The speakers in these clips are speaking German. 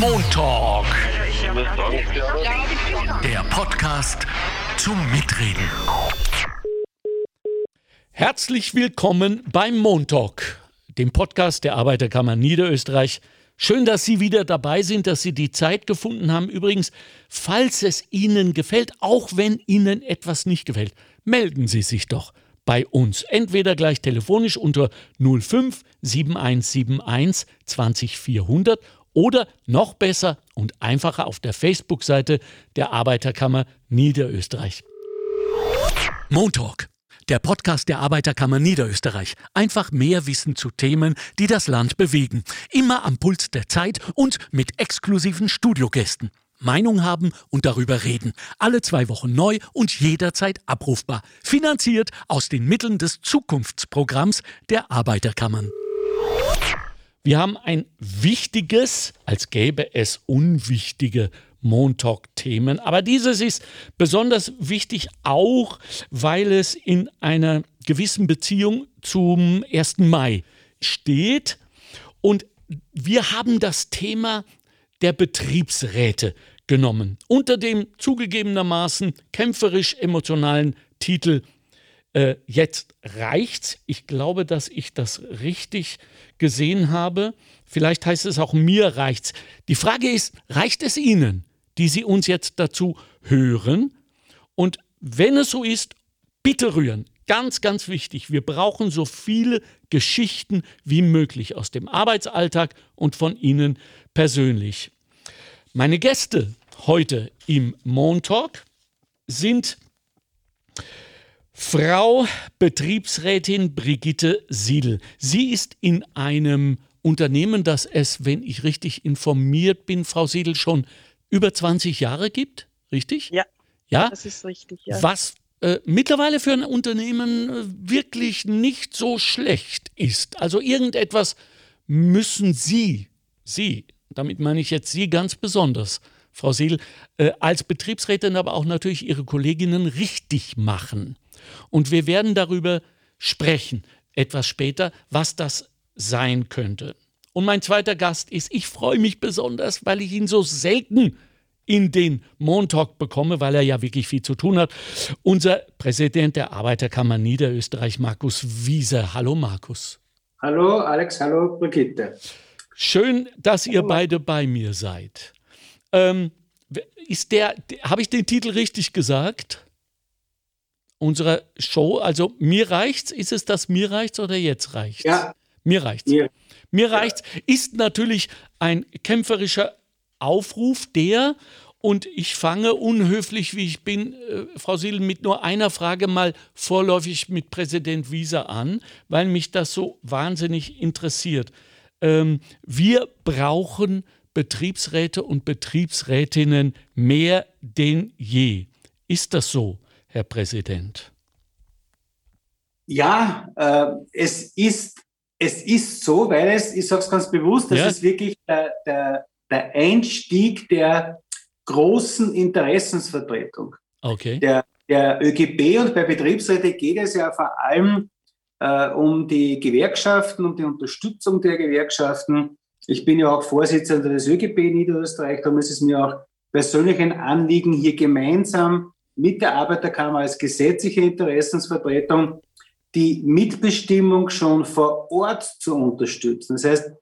Montalk. Der Podcast zum Mitreden. Herzlich willkommen beim Montalk, dem Podcast der Arbeiterkammer Niederösterreich. Schön, dass Sie wieder dabei sind, dass Sie die Zeit gefunden haben. Übrigens, falls es Ihnen gefällt, auch wenn Ihnen etwas nicht gefällt, melden Sie sich doch bei uns. Entweder gleich telefonisch unter 05 7171 20400 oder noch besser und einfacher auf der Facebook-Seite der Arbeiterkammer Niederösterreich. Montalk, der Podcast der Arbeiterkammer Niederösterreich. Einfach mehr Wissen zu Themen, die das Land bewegen. Immer am Puls der Zeit und mit exklusiven Studiogästen. Meinung haben und darüber reden. Alle zwei Wochen neu und jederzeit abrufbar. Finanziert aus den Mitteln des Zukunftsprogramms der Arbeiterkammern. Wir haben ein wichtiges, als gäbe es unwichtige Montalk-Themen. Aber dieses ist besonders wichtig auch, weil es in einer gewissen Beziehung zum 1. Mai steht. Und wir haben das Thema der Betriebsräte genommen. Unter dem zugegebenermaßen kämpferisch-emotionalen Titel äh, Jetzt reicht's. Ich glaube, dass ich das richtig gesehen habe. Vielleicht heißt es auch mir reicht's. Die Frage ist, reicht es Ihnen, die Sie uns jetzt dazu hören? Und wenn es so ist, bitte rühren. Ganz, ganz wichtig. Wir brauchen so viele Geschichten wie möglich aus dem Arbeitsalltag und von Ihnen persönlich. Meine Gäste heute im Montalk sind Frau Betriebsrätin Brigitte Siedel. Sie ist in einem Unternehmen, das es, wenn ich richtig informiert bin, Frau Siedel, schon über 20 Jahre gibt, richtig? Ja. Ja? Das ist richtig, ja. Was äh, mittlerweile für ein Unternehmen äh, wirklich nicht so schlecht ist. Also irgendetwas müssen Sie, Sie, damit meine ich jetzt Sie ganz besonders, Frau Siedel, äh, als Betriebsrätin, aber auch natürlich Ihre Kolleginnen richtig machen. Und wir werden darüber sprechen, etwas später, was das sein könnte. Und mein zweiter Gast ist, ich freue mich besonders, weil ich ihn so selten in den Montalk bekomme, weil er ja wirklich viel zu tun hat. Unser Präsident der Arbeiterkammer Niederösterreich, Markus Wiese. Hallo Markus. Hallo Alex, hallo Brigitte. Schön, dass ihr beide bei mir seid. Ähm, ist der, habe ich den Titel richtig gesagt? Unserer Show, also mir reicht's, ist es das mir reicht's oder jetzt reicht's? Ja. Mir reicht's. Mir, Mir reicht's ist natürlich ein kämpferischer Aufruf, der, und ich fange unhöflich, wie ich bin, äh, Frau Siedel, mit nur einer Frage mal vorläufig mit Präsident Wieser an, weil mich das so wahnsinnig interessiert. Ähm, wir brauchen Betriebsräte und Betriebsrätinnen mehr denn je. Ist das so, Herr Präsident? ja, äh, es, ist, es ist so, weil es, ich sage es ganz bewusst, das Ja. ist wirklich der, der, der Einstieg der großen Interessensvertretung. Okay. Der, der ÖGB und bei Betriebsräte geht es ja vor allem äh, um die Gewerkschaften, um die Unterstützung der Gewerkschaften. Ich bin ja auch Vorsitzender des ÖGB Niederösterreich, darum ist es mir auch persönlich ein Anliegen, hier gemeinsam mit der Arbeiterkammer als gesetzliche Interessensvertretung die Mitbestimmung schon vor Ort zu unterstützen. Das heißt,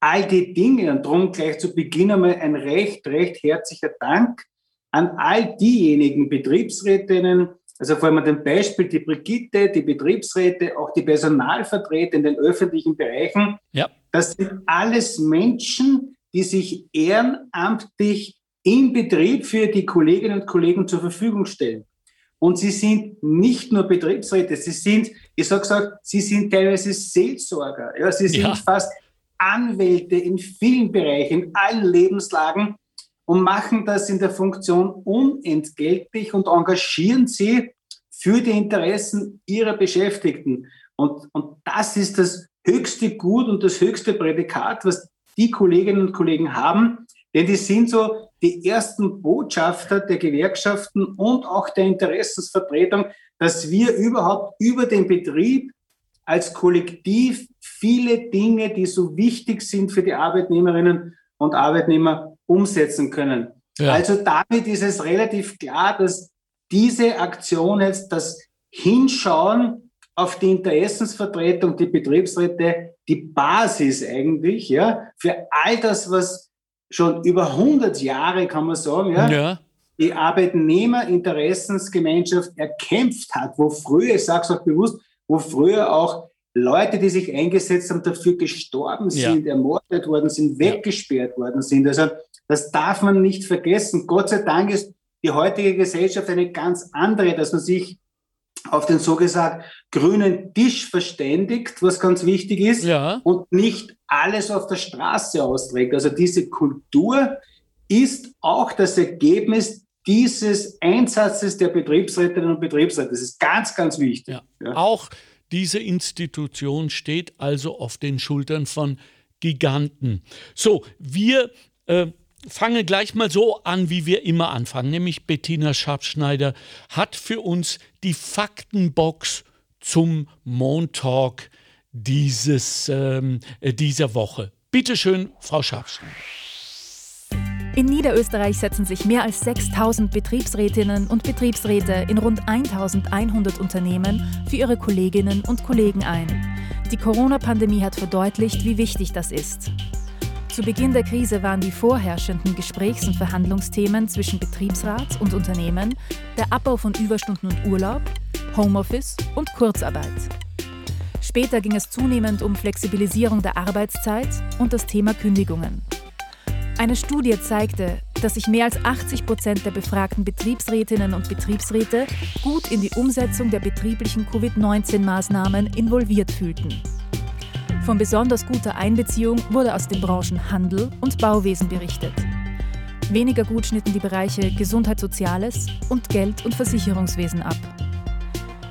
all die Dinge, und darum gleich zu Beginn einmal ein recht, recht herzlicher Dank an all diejenigen Betriebsrätinnen, also vor allem an dem Beispiel die Brigitte, die Betriebsräte, auch die Personalvertreter in den öffentlichen Bereichen. Ja. Das sind alles Menschen, die sich ehrenamtlich im Betrieb für die Kolleginnen und Kollegen zur Verfügung stellen. Und sie sind nicht nur Betriebsräte, sie sind, ich sage gesagt, sie sind teilweise Seelsorger. Ja, sie sind Ja. fast Anwälte in vielen Bereichen, in allen Lebenslagen und machen das in der Funktion unentgeltlich und engagieren sie für die Interessen ihrer Beschäftigten. Und, und das ist das höchste Gut und das höchste Prädikat, was die Kolleginnen und Kollegen haben, denn die sind so die ersten Botschafter der Gewerkschaften und auch der Interessensvertretung, dass wir überhaupt über den Betrieb als Kollektiv viele Dinge, die so wichtig sind für die Arbeitnehmerinnen und Arbeitnehmer, umsetzen können. Ja. Also damit ist es relativ klar, dass diese Aktion jetzt das Hinschauen auf die Interessensvertretung, die Betriebsräte, die Basis eigentlich, ja, für all das, was schon über 100 Jahre, kann man sagen, ja, ja. die Arbeitnehmerinteressensgemeinschaft erkämpft hat, wo früher, ich sage es auch bewusst, wo früher auch Leute, die sich eingesetzt haben, dafür gestorben sind, ja. ermordet worden sind, weggesperrt worden sind. Also das darf man nicht vergessen. Gott sei Dank ist die heutige Gesellschaft eine ganz andere, dass man sich auf den so gesagt grünen Tisch verständigt, was ganz wichtig ist, ja. und nicht alles auf der Straße austrägt. Also diese Kultur ist auch das Ergebnis dieses Einsatzes der Betriebsrätinnen und Betriebsräte. Das ist ganz, ganz wichtig. Ja. Ja. Auch diese Institution steht also auf den Schultern von Giganten. So, wir äh, fange gleich mal so an, wie wir immer anfangen, nämlich Bettina Schabschneider hat für uns die Faktenbox zum Montalk dieses, ähm, äh, dieser Woche. Bitte schön, Frau Schabschneider. In Niederösterreich setzen sich mehr als 6000 Betriebsrätinnen und Betriebsräte in rund 1100 Unternehmen für ihre Kolleginnen und Kollegen ein. Die Corona-Pandemie hat verdeutlicht, wie wichtig das ist. Zu Beginn der Krise waren die vorherrschenden Gesprächs- und Verhandlungsthemen zwischen Betriebsrat und Unternehmen der Abbau von Überstunden und Urlaub, Homeoffice und Kurzarbeit. Später ging es zunehmend um Flexibilisierung der Arbeitszeit und das Thema Kündigungen. Eine Studie zeigte, dass sich mehr als 80 Prozent der befragten Betriebsrätinnen und Betriebsräte gut in die Umsetzung der betrieblichen Covid-19-Maßnahmen involviert fühlten. Von besonders guter Einbeziehung wurde aus den Branchen Handel und Bauwesen berichtet. Weniger gut schnitten die Bereiche Gesundheit, Soziales und Geld- und Versicherungswesen ab.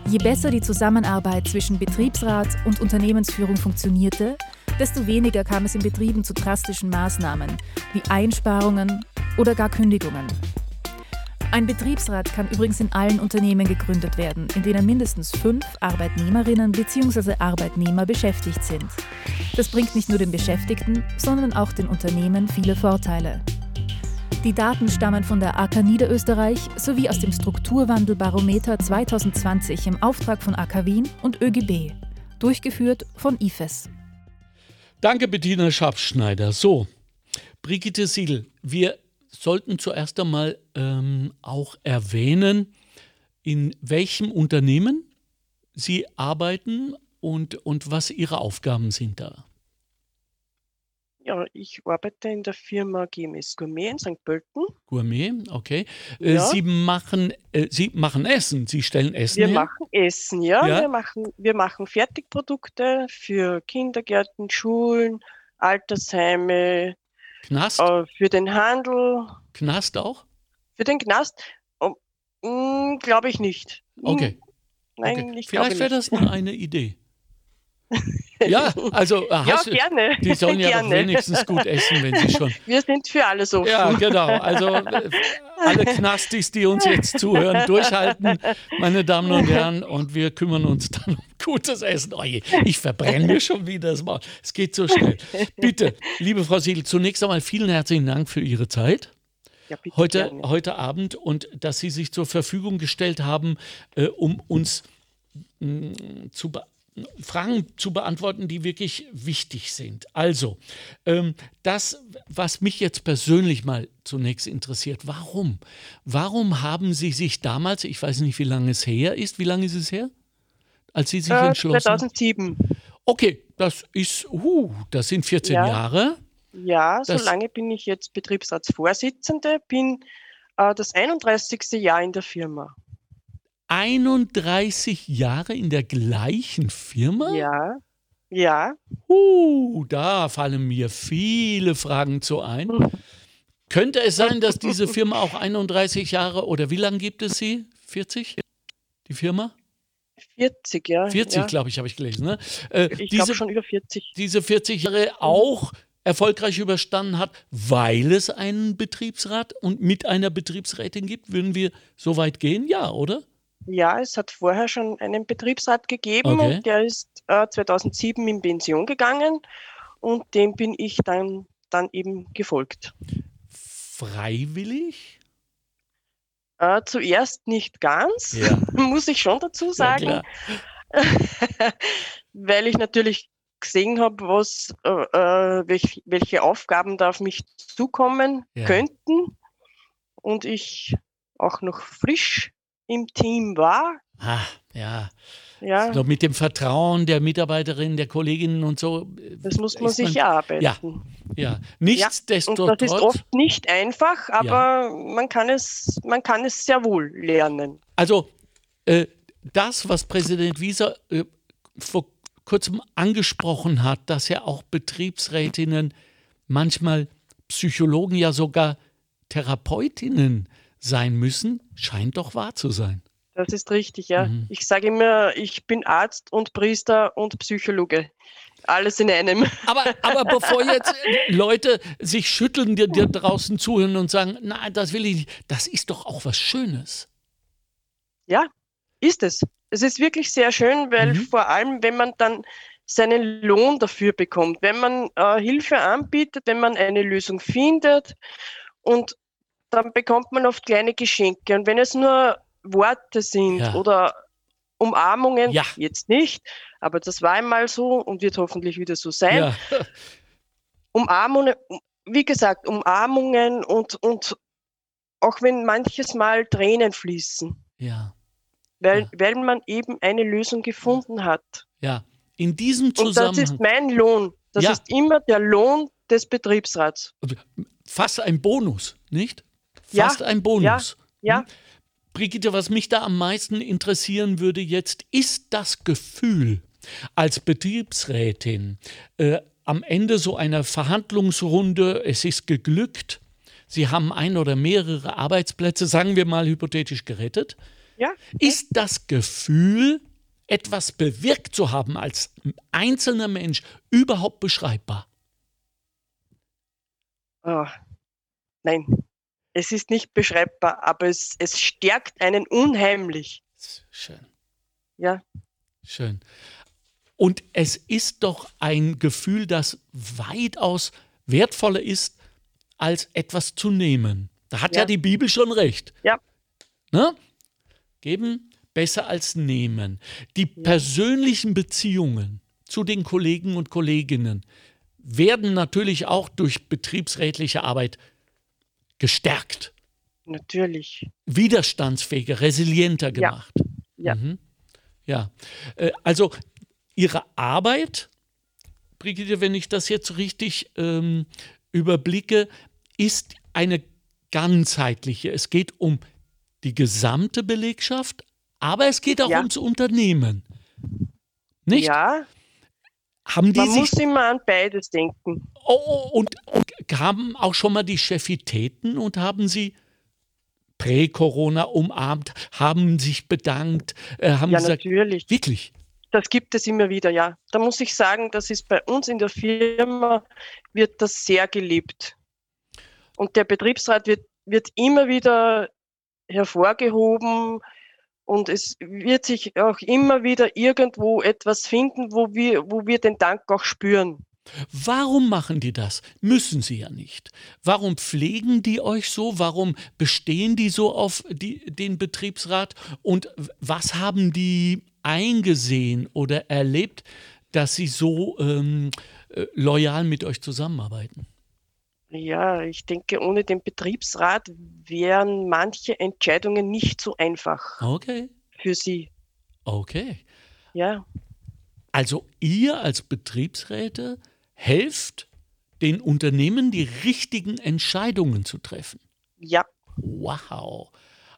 Je besser die Zusammenarbeit zwischen Betriebsrat und Unternehmensführung funktionierte, desto weniger kam es in Betrieben zu drastischen Maßnahmen wie Einsparungen oder gar Kündigungen. Ein Betriebsrat kann übrigens in allen Unternehmen gegründet werden, in denen mindestens fünf Arbeitnehmerinnen bzw. Arbeitnehmer beschäftigt sind. Das bringt nicht nur den Beschäftigten, sondern auch den Unternehmen viele Vorteile. Die Daten stammen von der AK Niederösterreich sowie aus dem Strukturwandelbarometer 2020 im Auftrag von AK Wien und ÖGB, durchgeführt von IFES. Danke, Bettina Schabschneider. So, Brigitte Siegel, wir sollten zuerst einmal ähm, auch erwähnen, in welchem Unternehmen Sie arbeiten und, und was Ihre Aufgaben sind da. Ja, ich arbeite in der Firma GMS Gourmet in St. Pölten. Gourmet, okay. Äh, ja. Sie, machen, äh, Sie machen Essen, Sie stellen Essen Wir her? machen Essen, ja. ja. Wir, machen, wir machen Fertigprodukte für Kindergärten, Schulen, Altersheime, Knast? Äh, für den Handel. Knast auch? Für den Knast? Oh, mm, glaube ich nicht. Okay. Nein, okay. ich Vielleicht wäre das mal eine Idee. Ja, also äh, ja, gerne. die sollen ja gerne. doch wenigstens gut essen, wenn sie schon. Wir sind für alles offen. Ja, genau. Also äh, alle Knastis, die uns jetzt zuhören, durchhalten, meine Damen und Herren, und wir kümmern uns dann um gutes Essen. Oh je, ich verbrenne mir schon wieder das Maul. Es geht so schnell. Bitte, liebe Frau Siegel, zunächst einmal vielen herzlichen Dank für Ihre Zeit. Ja, heute, heute Abend und dass Sie sich zur Verfügung gestellt haben, äh, um uns mh, mm, zu beantworten Fragen zu beantworten, die wirklich wichtig sind. Also, ähm, das, was mich jetzt persönlich mal zunächst interessiert, warum? Warum haben Sie sich damals, ich weiß nicht, wie lange es her ist, wie lange ist es her? Als Sie sich äh, entschlossen 2007. Okay, das ist, uh, das sind 14 ja. Jahre. Ja, das, so lange bin ich jetzt Betriebsratsvorsitzende, bin äh, das 31. Jahr in der Firma. 31 Jahre in der gleichen Firma? Ja. Ja. Uh, da fallen mir viele Fragen zu ein. Könnte es sein, dass diese Firma auch 31 Jahre oder wie lange gibt es sie? 40? Die Firma? 40, ja. 40, ja. glaube ich, habe ich gelesen. Ne? Äh, ich glaube schon über 40. Diese 40 Jahre auch erfolgreich überstanden hat, weil es einen Betriebsrat und mit einer Betriebsrätin gibt? Würden wir so weit gehen? Ja, oder? Ja, es hat vorher schon einen Betriebsrat gegeben okay. und der ist äh, 2007 in Pension gegangen und dem bin ich dann, dann eben gefolgt. freiwillig? Äh, zuerst nicht ganz, Ja. muss ich schon dazu Ja, sagen, klar. weil ich natürlich gesehen habe, was, äh, äh, welch, welche Aufgaben da auf mich zukommen Ja. könnten und ich auch noch frisch im Team war. Ah, ja. Ja, So mit dem Vertrauen der Mitarbeiterinnen, der Kolleginnen und so. äh, das muss man ist sich erarbeiten. Ja, ja. Und das Nichtsdestotrotz. ist oft nicht einfach, aber man, kann es, man kann es sehr wohl lernen. Also äh, das, was Präsident Wieser äh, vor kurzem angesprochen hat, dass ja auch Betriebsrätinnen manchmal Psychologen, ja sogar Therapeutinnen sein müssen, scheint doch wahr zu sein. Das ist richtig, ja. Mhm. Ich sage immer, ich bin Arzt und Priester und Psychologe. Alles in einem. Aber, aber bevor jetzt Leute sich schütteln, dir, dir draußen zuhören und sagen, nein, das will ich nicht, das ist doch auch was Schönes. Ja, ist es. Es ist wirklich sehr schön, weil Mhm. vor allem, wenn man dann seinen Lohn dafür bekommt, wenn man äh, Hilfe anbietet, wenn man eine Lösung findet und dann bekommt man oft kleine Geschenke. Und wenn es nur Worte sind Ja. oder Umarmungen, Ja. jetzt nicht, aber das war einmal so und wird hoffentlich wieder so sein. Ja, Umarmungen, wie gesagt, Umarmungen und, und auch wenn manches Mal Tränen fließen, ja, weil, Ja. weil man eben eine Lösung gefunden hat. ja. In diesem Und das ist Zusammenhang mein Lohn. Das ist immer der Lohn des Betriebsrats. fast ein Bonus, nicht? Ja, Fast ein Bonus. Ja, Hm? Brigitte, was mich da am meisten interessieren würde jetzt, ist das Gefühl als Betriebsrätin äh, am Ende so einer Verhandlungsrunde, es ist geglückt, Sie haben ein oder mehrere Arbeitsplätze, sagen wir mal hypothetisch gerettet. ja. Ist das Gefühl, etwas bewirkt zu haben als einzelner Mensch, überhaupt beschreibbar? Ah, nein, es ist nicht beschreibbar, aber es, es stärkt einen unheimlich. Schön. Ja, Schön. Und es ist doch ein Gefühl, das weitaus wertvoller ist, als etwas zu nehmen. Da hat ja, Ja. die Bibel schon recht. Ja. Ne? Geben besser als nehmen. Die persönlichen Beziehungen zu den Kollegen und Kolleginnen werden natürlich auch durch betriebsrätliche Arbeit gestärkt, natürlich. widerstandsfähiger, resilienter Ja. gemacht. Ja. Mhm. Ja, äh, also Ihre Arbeit, Brigitte, wenn ich das jetzt richtig ähm, überblicke, ist eine ganzheitliche. Es geht um die gesamte Belegschaft, aber es geht auch Ja. ums Unternehmen. Nicht? Ja, Haben die man sich muss immer an beides denken. Oh, oh, und, und haben auch schon mal die Chefitäten und haben sie prä-Corona umarmt, haben sich bedankt, äh, haben Ja, gesagt, natürlich. wirklich, Das gibt es immer wieder, ja. Da muss ich sagen, das ist bei uns in der Firma, wird das sehr gelebt. Und der Betriebsrat wird, wird immer wieder hervorgehoben und es wird sich auch immer wieder irgendwo etwas finden, wo wir, wo wir den Dank auch spüren. Warum machen die das? Müssen sie ja nicht. Warum pflegen die euch so? Warum bestehen die so auf die, den Betriebsrat? Und was haben die eingesehen oder erlebt, dass sie so ähm, äh, loyal mit euch zusammenarbeiten? Ja, ich denke, ohne den Betriebsrat wären manche Entscheidungen nicht so einfach Okay, für sie. okay. Ja, Also ihr als Betriebsräte helft den Unternehmen, die richtigen Entscheidungen zu treffen. ja, Wow.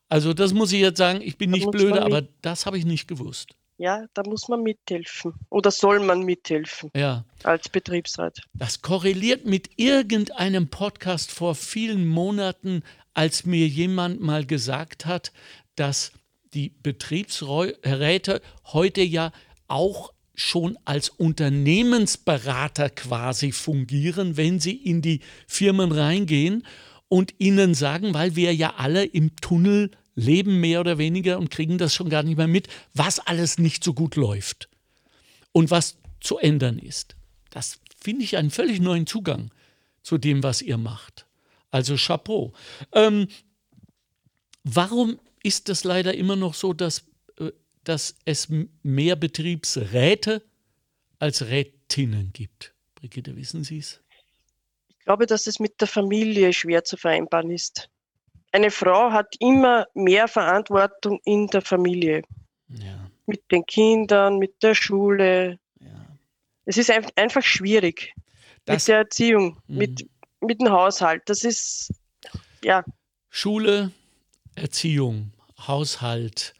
Also das muss ich jetzt sagen, ich bin Da nicht blöde, aber das habe ich nicht gewusst. Ja, da muss man mithelfen. Oder soll man mithelfen Ja, als Betriebsrat? das korreliert mit irgendeinem Podcast vor vielen Monaten, als mir jemand mal gesagt hat, dass die Betriebsräte heute ja auch schon als Unternehmensberater quasi fungieren, wenn sie in die Firmen reingehen und ihnen sagen, weil wir ja alle im Tunnel leben, mehr oder weniger, und kriegen das schon gar nicht mehr mit, was alles nicht so gut läuft und was zu ändern ist. Das finde ich einen völlig neuen Zugang zu dem, was ihr macht. Also Chapeau. Ähm, warum ist es leider immer noch so, dass, äh, dass es mehr Betriebsräte als Rätinnen gibt? Brigitte, wissen Sie es? Ich glaube, dass es mit der Familie schwer zu vereinbaren ist. Eine Frau hat immer mehr Verantwortung in der Familie. Ja. Mit den Kindern, mit der Schule. Ja. Es ist einfach schwierig. Das, mit der Erziehung, mhm. mit, mit dem Haushalt. Das ist, ja. Schule, Erziehung, Haushalt,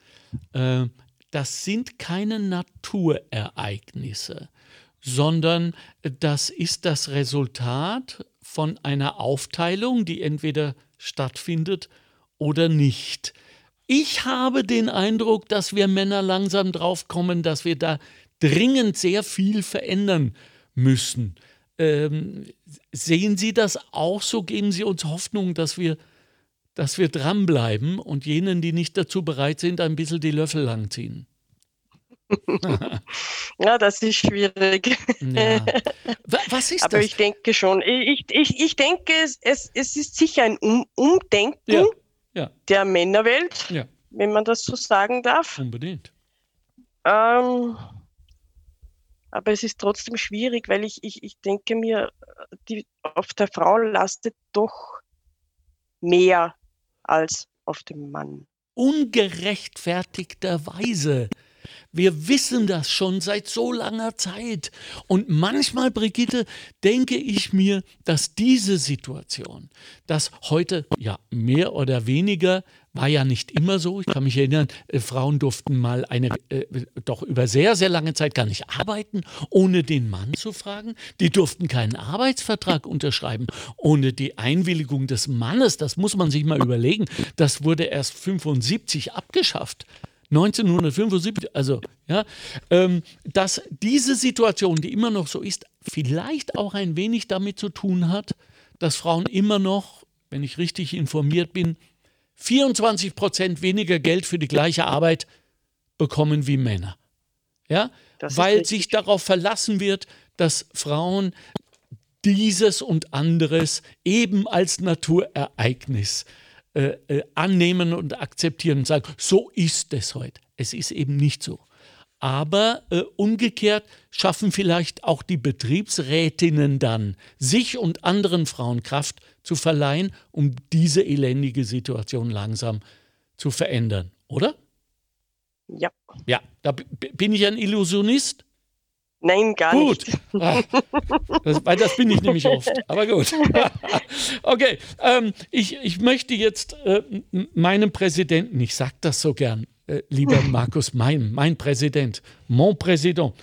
äh, das sind keine Naturereignisse, sondern das ist das Resultat von einer Aufteilung, die entweder stattfindet oder nicht. Ich habe den Eindruck, dass wir Männer langsam draufkommen, dass wir da dringend sehr viel verändern müssen. Ähm, sehen Sie das auch so? Geben Sie uns Hoffnung, dass wir, dass wir dranbleiben und jenen, die nicht dazu bereit sind, ein bisschen die Löffel langziehen? ja, das ist schwierig. Ja. Was ist Aber das? ich denke schon. Ich, ich, ich denke, es, es, es ist sicher ein um Umdenken ja. Ja. der Männerwelt, wenn man das so sagen darf. Unbedingt. Ähm, aber es ist trotzdem schwierig, weil ich, ich, ich denke mir, die, auf der Frau lastet doch mehr als auf dem Mann. Ungerechtfertigterweise. Wir wissen das schon seit so langer Zeit. Und manchmal, Brigitte, denke ich mir, dass diese Situation, dass heute ja mehr oder weniger war ja nicht immer so. Ich kann mich erinnern, äh, Frauen durften mal eine, äh, doch über sehr, sehr lange Zeit gar nicht arbeiten, ohne den Mann zu fragen. Die durften keinen Arbeitsvertrag unterschreiben, ohne die Einwilligung des Mannes. Das muss man sich mal überlegen. Das wurde erst 75 abgeschafft. 1975, also ja, ähm, dass diese Situation, die immer noch so ist, vielleicht auch ein wenig damit zu tun hat, dass Frauen immer noch, wenn ich richtig informiert bin, 24 Prozent weniger Geld für die gleiche Arbeit bekommen wie Männer. Ja, weil sich darauf verlassen wird, dass Frauen dieses und anderes eben als Naturereignis äh, äh, äh, annehmen und akzeptieren und sagen, so ist es heute. Es ist eben nicht so. Aber äh, umgekehrt schaffen vielleicht auch die Betriebsrätinnen dann, sich und anderen Frauen Kraft zu verleihen, um diese elendige Situation langsam zu verändern, oder? Ja. Ja, da bin ich ein Illusionist. Nein, gar gut. nicht. Ah, das, weil das bin ich nämlich oft. Aber gut. okay, ähm, ich, ich möchte jetzt äh, meinem Präsidenten, ich sage das so gern, äh, lieber Markus, mein, mein Präsident, mon Präsident,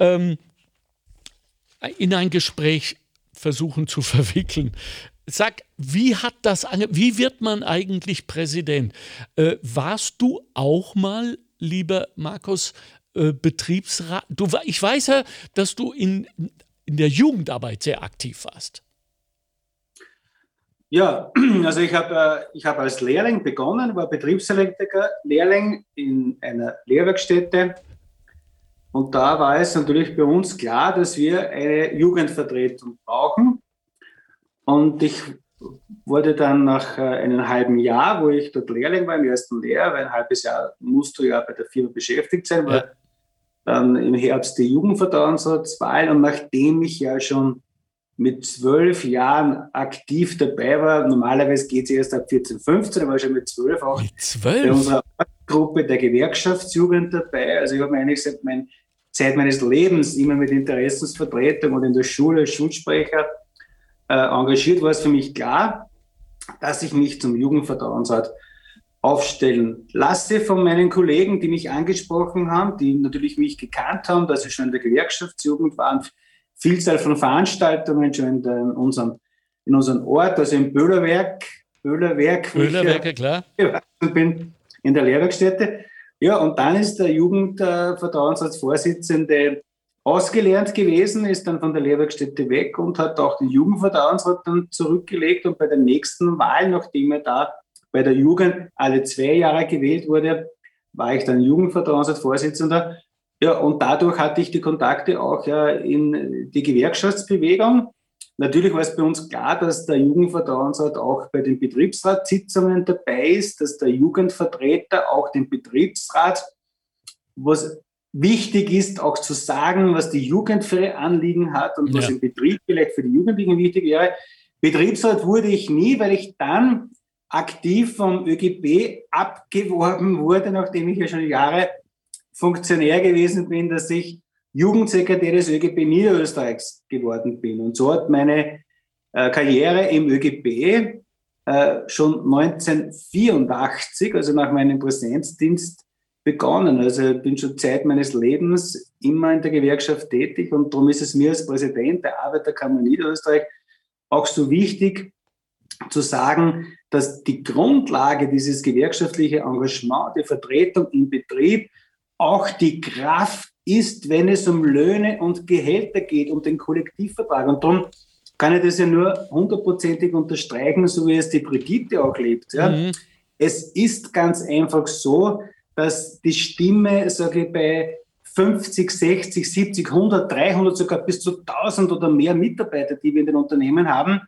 ähm, in ein Gespräch versuchen zu verwickeln. Sag, wie hat das, wie wird man eigentlich Präsident? Äh, warst du auch mal, lieber Markus, äh, Betriebsrat. Du, ich weiß ja, dass du in, in der Jugendarbeit sehr aktiv warst. Ja, also ich habe äh, hab als Lehrling begonnen, war Betriebselektriker, Lehrling in einer Lehrwerkstätte. Und da war es natürlich bei uns klar, dass wir eine Jugendvertretung brauchen. Und ich wurde dann nach äh, einem halben Jahr, wo ich dort Lehrling war, im ersten Lehrjahr, weil ein halbes Jahr musst du ja bei der Firma beschäftigt sein, weil ja dann im Herbst die Jugendvertrauensratswahl und nachdem ich ja schon mit zwölf Jahren aktiv dabei war, normalerweise geht es erst ab 14, 15, aber schon mit zwölf auch mit 12? bei unserer Gruppe der Gewerkschaftsjugend dabei. Also ich habe eigentlich seit mein, Zeit meines Lebens immer mit Interessensvertretung und in der Schule als Schulsprecher äh, engagiert, war es für mich klar, dass ich mich zum Jugendvertrauensrat aufstellen lasse von meinen Kollegen, die mich angesprochen haben, die natürlich mich gekannt haben, dass ich schon in der Gewerkschaftsjugend war, Vielzahl von Veranstaltungen schon in, der, in, unserem, in unserem Ort, also im Böhlerwerk, Böhlerwerk, Böhlerwerke, klar. bin in der Lehrwerkstätte. Ja, und dann ist der Jugendvertrauensratsvorsitzende ausgelernt gewesen, ist dann von der Lehrwerkstätte weg und hat auch den Jugendvertrauensrat dann zurückgelegt und bei der nächsten Wahl, nachdem er da bei der Jugend alle zwei Jahre gewählt wurde, war ich dann Jugendvertrauensratsvorsitzender. Ja, und dadurch hatte ich die Kontakte auch ja, in die Gewerkschaftsbewegung. Natürlich war es bei uns klar, dass der Jugendvertrauensrat auch bei den Betriebsratssitzungen dabei ist, dass der Jugendvertreter auch den Betriebsrat, was wichtig ist, auch zu sagen, was die Jugend für Anliegen hat und ja. was im Betrieb vielleicht für die Jugendlichen wichtig wäre. Betriebsrat wurde ich nie, weil ich dann aktiv vom ÖGB abgeworben wurde, nachdem ich ja schon Jahre Funktionär gewesen bin, dass ich Jugendsekretär des ÖGB Niederösterreichs geworden bin. Und so hat meine äh, Karriere im ÖGB äh, schon 1984, also nach meinem Präsenzdienst, begonnen. Also bin schon Zeit meines Lebens immer in der Gewerkschaft tätig und darum ist es mir als Präsident der Arbeiterkammer Niederösterreich auch so wichtig zu sagen, dass die Grundlage dieses gewerkschaftliche Engagement, die Vertretung im Betrieb, auch die Kraft ist, wenn es um Löhne und Gehälter geht, um den Kollektivvertrag. Und darum kann ich das ja nur hundertprozentig unterstreichen, so wie es die Brigitte auch lebt. Ja. Mhm. Es ist ganz einfach so, dass die Stimme, sage ich, bei 50, 60, 70, 100, 300, sogar bis zu 1000 oder mehr Mitarbeiter, die wir in den Unternehmen haben,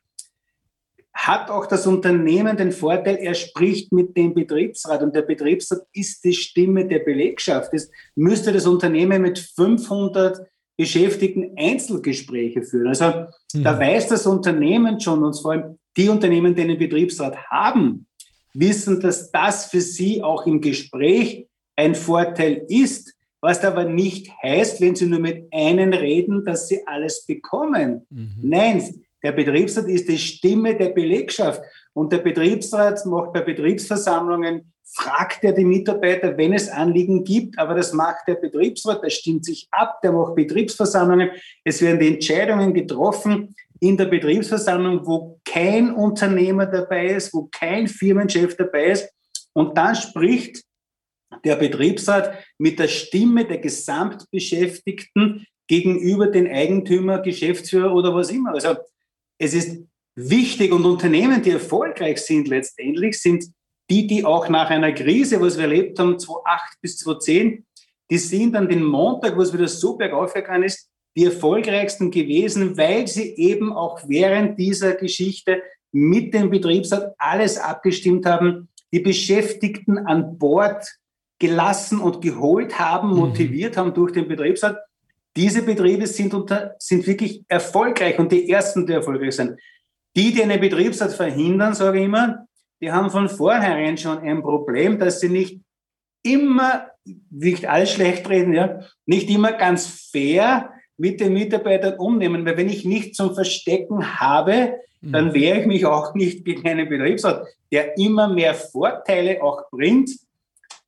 hat auch das Unternehmen den Vorteil, er spricht mit dem Betriebsrat und der Betriebsrat ist die Stimme der Belegschaft. Es müsste das Unternehmen mit 500 Beschäftigten Einzelgespräche führen. Also mhm. da weiß das Unternehmen schon und vor allem die Unternehmen, die einen Betriebsrat haben, wissen, dass das für sie auch im Gespräch ein Vorteil ist, was aber nicht heißt, wenn sie nur mit einem reden, dass sie alles bekommen. Mhm. Nein, der Betriebsrat ist die Stimme der Belegschaft und der Betriebsrat macht bei Betriebsversammlungen, fragt er die Mitarbeiter, wenn es Anliegen gibt, aber das macht der Betriebsrat, der stimmt sich ab, der macht Betriebsversammlungen, es werden die Entscheidungen getroffen, in der Betriebsversammlung, wo kein Unternehmer dabei ist, wo kein Firmenchef dabei ist. Und dann spricht der Betriebsrat mit der Stimme der Gesamtbeschäftigten gegenüber den Eigentümer, Geschäftsführer oder was immer. Also es ist wichtig und Unternehmen, die erfolgreich sind letztendlich, sind die, die auch nach einer Krise, was wir erlebt haben, 2008 bis 2010, die sind an den Montag, wo es wieder so bergauf gegangen ist, die erfolgreichsten gewesen, weil sie eben auch während dieser Geschichte mit dem Betriebsrat alles abgestimmt haben, die Beschäftigten an Bord gelassen und geholt haben, mhm. motiviert haben durch den Betriebsrat. Diese Betriebe sind, unter, sind wirklich erfolgreich und die ersten, die erfolgreich sind. Die, die einen Betriebsrat verhindern, sage ich immer, die haben von vornherein schon ein Problem, dass sie nicht immer, nicht alles schlecht reden, ja, nicht immer ganz fair mit den Mitarbeitern umnehmen. Weil wenn ich nichts zum Verstecken habe, dann mhm. wehre ich mich auch nicht gegen einen Betriebsrat, der immer mehr Vorteile auch bringt.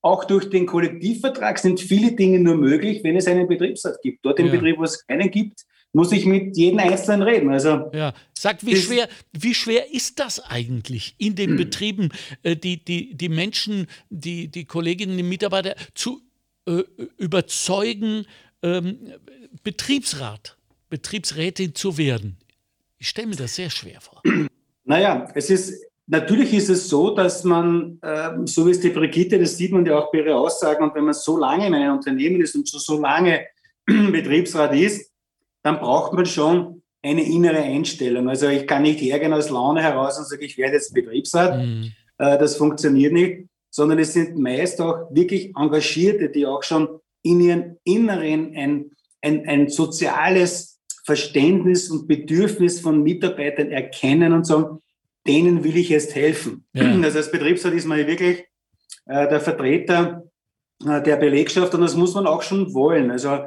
Auch durch den Kollektivvertrag sind viele Dinge nur möglich, wenn es einen Betriebsrat gibt. Dort im ja. Betrieb, wo es keinen gibt, muss ich mit jedem Einzelnen reden. Also, ja. Sag, wie schwer, wie schwer ist das eigentlich in den Betrieben, äh, die, die, die Menschen, die, die Kolleginnen, die Mitarbeiter zu äh, überzeugen, ähm, Betriebsrat, Betriebsrätin zu werden? Ich stelle mir das sehr schwer vor. Naja, es ist, natürlich ist es so, dass man, äh, so wie es die Brigitte, das sieht man ja auch bei ihrer Aussagen, und wenn man so lange in einem Unternehmen ist und so, so lange Betriebsrat ist, dann braucht man schon eine innere Einstellung. Also ich kann nicht hergehen aus Laune heraus und sagen, ich werde jetzt Betriebsrat. Mhm. Äh, das funktioniert nicht, sondern es sind meist auch wirklich Engagierte, die auch schon in ihren Inneren ein ein, ein soziales Verständnis und Bedürfnis von Mitarbeitern erkennen und sagen, denen will ich jetzt helfen. Ja. Also als Betriebsrat ist man wirklich äh, der Vertreter äh, der Belegschaft und das muss man auch schon wollen. Also,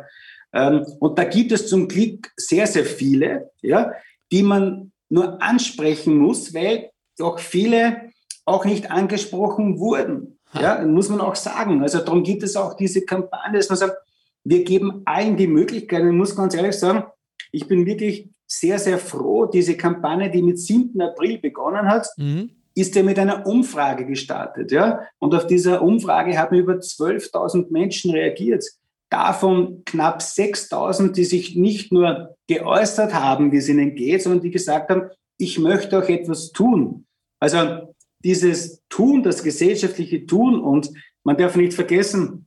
ähm, und da gibt es zum Glück sehr, sehr viele, ja, die man nur ansprechen muss, weil auch viele auch nicht angesprochen wurden. Ja, muss man auch sagen. Also darum gibt es auch diese Kampagne, dass man sagt, wir geben allen die Möglichkeit. Ich muss ganz ehrlich sagen, ich bin wirklich sehr, sehr froh. Diese Kampagne, die mit 7. April begonnen hat, mhm. ist ja mit einer Umfrage gestartet. Ja? Und auf dieser Umfrage haben über 12.000 Menschen reagiert. Davon knapp 6.000, die sich nicht nur geäußert haben, wie es ihnen geht, sondern die gesagt haben, ich möchte auch etwas tun. Also dieses Tun, das gesellschaftliche Tun und man darf nicht vergessen,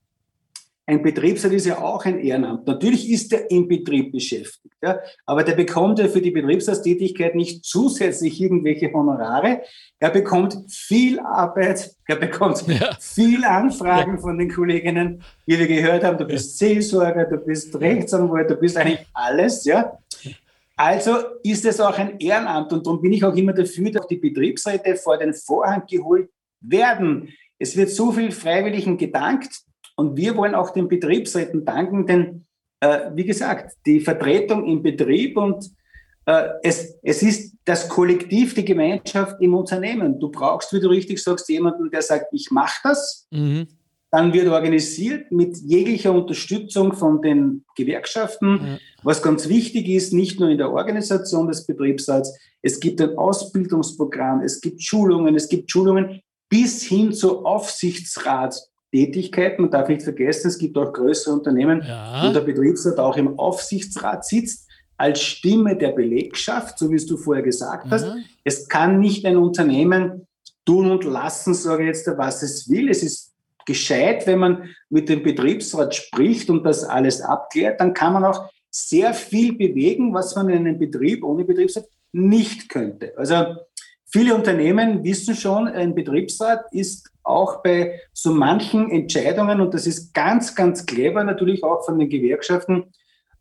ein Betriebsrat ist ja auch ein Ehrenamt. Natürlich ist er im Betrieb beschäftigt, ja, aber der bekommt ja für die Betriebsratstätigkeit nicht zusätzlich irgendwelche Honorare. Er bekommt viel Arbeit, er bekommt ja. viel Anfragen ja. von den Kolleginnen, wie wir gehört haben. Du bist Seelsorger, du bist Rechtsanwalt, du bist eigentlich alles, ja. Also ist es auch ein Ehrenamt und darum bin ich auch immer dafür, dass die Betriebsräte vor den Vorhang geholt werden. Es wird so viel Freiwilligen gedankt und wir wollen auch den Betriebsräten danken, denn äh, wie gesagt, die Vertretung im Betrieb und äh, es, es ist das Kollektiv, die Gemeinschaft im Unternehmen. Du brauchst, wie du richtig sagst, jemanden, der sagt, ich mache das. Mhm. Dann wird organisiert mit jeglicher Unterstützung von den Gewerkschaften. Ja. Was ganz wichtig ist, nicht nur in der Organisation des Betriebsrats, es gibt ein Ausbildungsprogramm, es gibt Schulungen, es gibt Schulungen bis hin zu Aufsichtsratstätigkeiten. Man darf nicht vergessen, es gibt auch größere Unternehmen, ja. wo der Betriebsrat auch im Aufsichtsrat sitzt als Stimme der Belegschaft, so wie es du vorher gesagt hast. Mhm. Es kann nicht ein Unternehmen tun und lassen, sage ich jetzt, was es will. Es ist gescheit, wenn man mit dem Betriebsrat spricht und das alles abklärt, dann kann man auch sehr viel bewegen, was man in einem Betrieb ohne Betriebsrat nicht könnte. Also viele Unternehmen wissen schon, ein Betriebsrat ist auch bei so manchen Entscheidungen, und das ist ganz, ganz clever natürlich auch von den Gewerkschaften,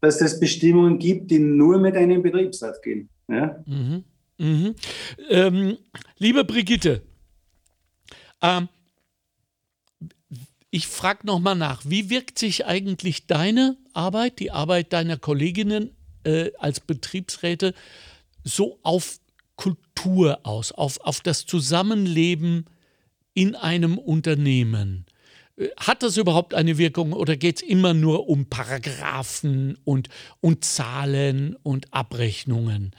dass es Bestimmungen gibt, die nur mit einem Betriebsrat gehen. Ja? Mhm. Mhm. Ähm, liebe Brigitte, ähm, ich frage nochmal nach, wie wirkt sich eigentlich deine Arbeit, die Arbeit deiner Kolleginnen äh, als Betriebsräte so auf Kultur aus, auf, auf das Zusammenleben in einem Unternehmen? Äh, hat das überhaupt eine Wirkung oder geht es immer nur um Paragraphen und, und Zahlen und Abrechnungen?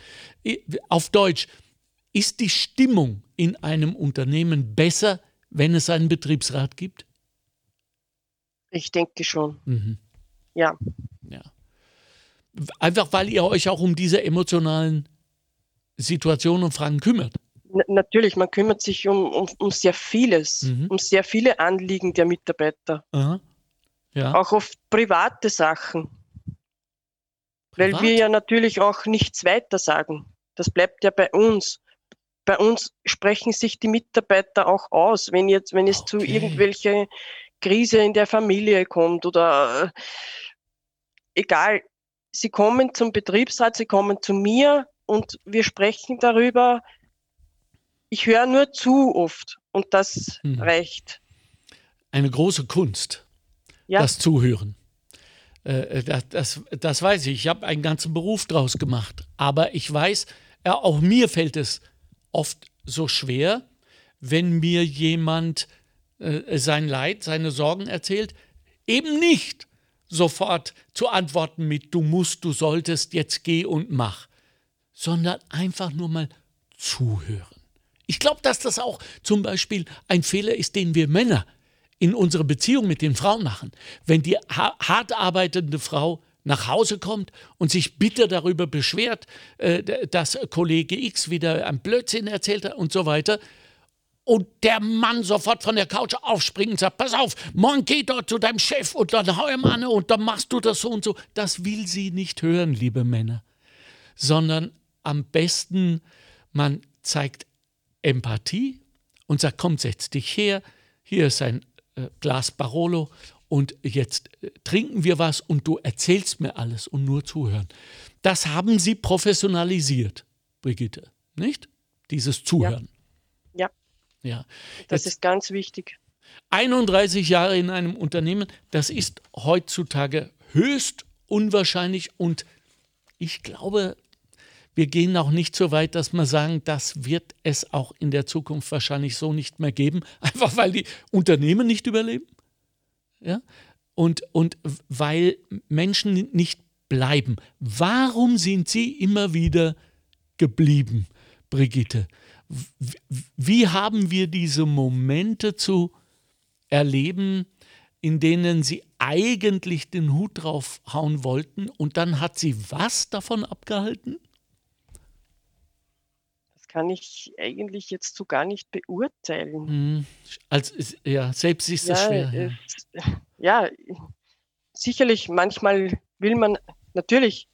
Auf Deutsch, ist die Stimmung in einem Unternehmen besser, wenn es einen Betriebsrat gibt? Ich denke schon. Mhm. Ja. ja. Einfach weil ihr euch auch um diese emotionalen Situationen und Fragen kümmert. Natürlich, man kümmert sich um, um, um sehr vieles, mhm. um sehr viele Anliegen der Mitarbeiter. Ja. Auch oft private Sachen. Privat? Weil wir ja natürlich auch nichts weiter sagen. Das bleibt ja bei uns. Bei uns sprechen sich die Mitarbeiter auch aus, wenn jetzt, wenn es okay. zu irgendwelche Krise in der Familie kommt oder äh, egal. Sie kommen zum Betriebsrat, sie kommen zu mir und wir sprechen darüber. Ich höre nur zu oft und das hm. reicht. Eine große Kunst, ja. das Zuhören. Äh, äh, das, das, das, weiß ich. Ich habe einen ganzen Beruf draus gemacht. Aber ich weiß, ja, auch mir fällt es oft so schwer, wenn mir jemand äh, sein Leid, seine Sorgen erzählt, eben nicht sofort zu antworten mit du musst, du solltest, jetzt geh und mach, sondern einfach nur mal zuhören. Ich glaube, dass das auch zum Beispiel ein Fehler ist, den wir Männer in unserer Beziehung mit den Frauen machen. Wenn die hart arbeitende Frau nach Hause kommt und sich bitter darüber beschwert, äh, dass Kollege X wieder ein Blödsinn erzählt hat und so weiter, und der Mann sofort von der Couch aufspringt und sagt, pass auf, morgen geh dort zu deinem Chef und dann hau ihm an und dann machst du das so und so. Das will sie nicht hören, liebe Männer. Sondern am besten, man zeigt Empathie und sagt, komm, setz dich her, hier ist ein äh, Glas Barolo und jetzt äh, trinken wir was und du erzählst mir alles und nur zuhören. Das haben sie professionalisiert, Brigitte, nicht? Dieses Zuhören. Ja. Ja. Das Jetzt ist ganz wichtig. 31 Jahre in einem Unternehmen, das ist heutzutage höchst unwahrscheinlich und ich glaube, wir gehen auch nicht so weit, dass wir sagen, das wird es auch in der Zukunft wahrscheinlich so nicht mehr geben, einfach weil die Unternehmen nicht überleben. Ja? Und, und weil Menschen nicht bleiben. Warum sind sie immer wieder geblieben, Brigitte? wie haben wir diese Momente zu erleben, in denen sie eigentlich den Hut draufhauen wollten und dann hat sie was davon abgehalten? Das kann ich eigentlich jetzt so gar nicht beurteilen. Hm, als, ja, selbst ist das ja, schwer. Ja. ja, sicherlich, manchmal will man natürlich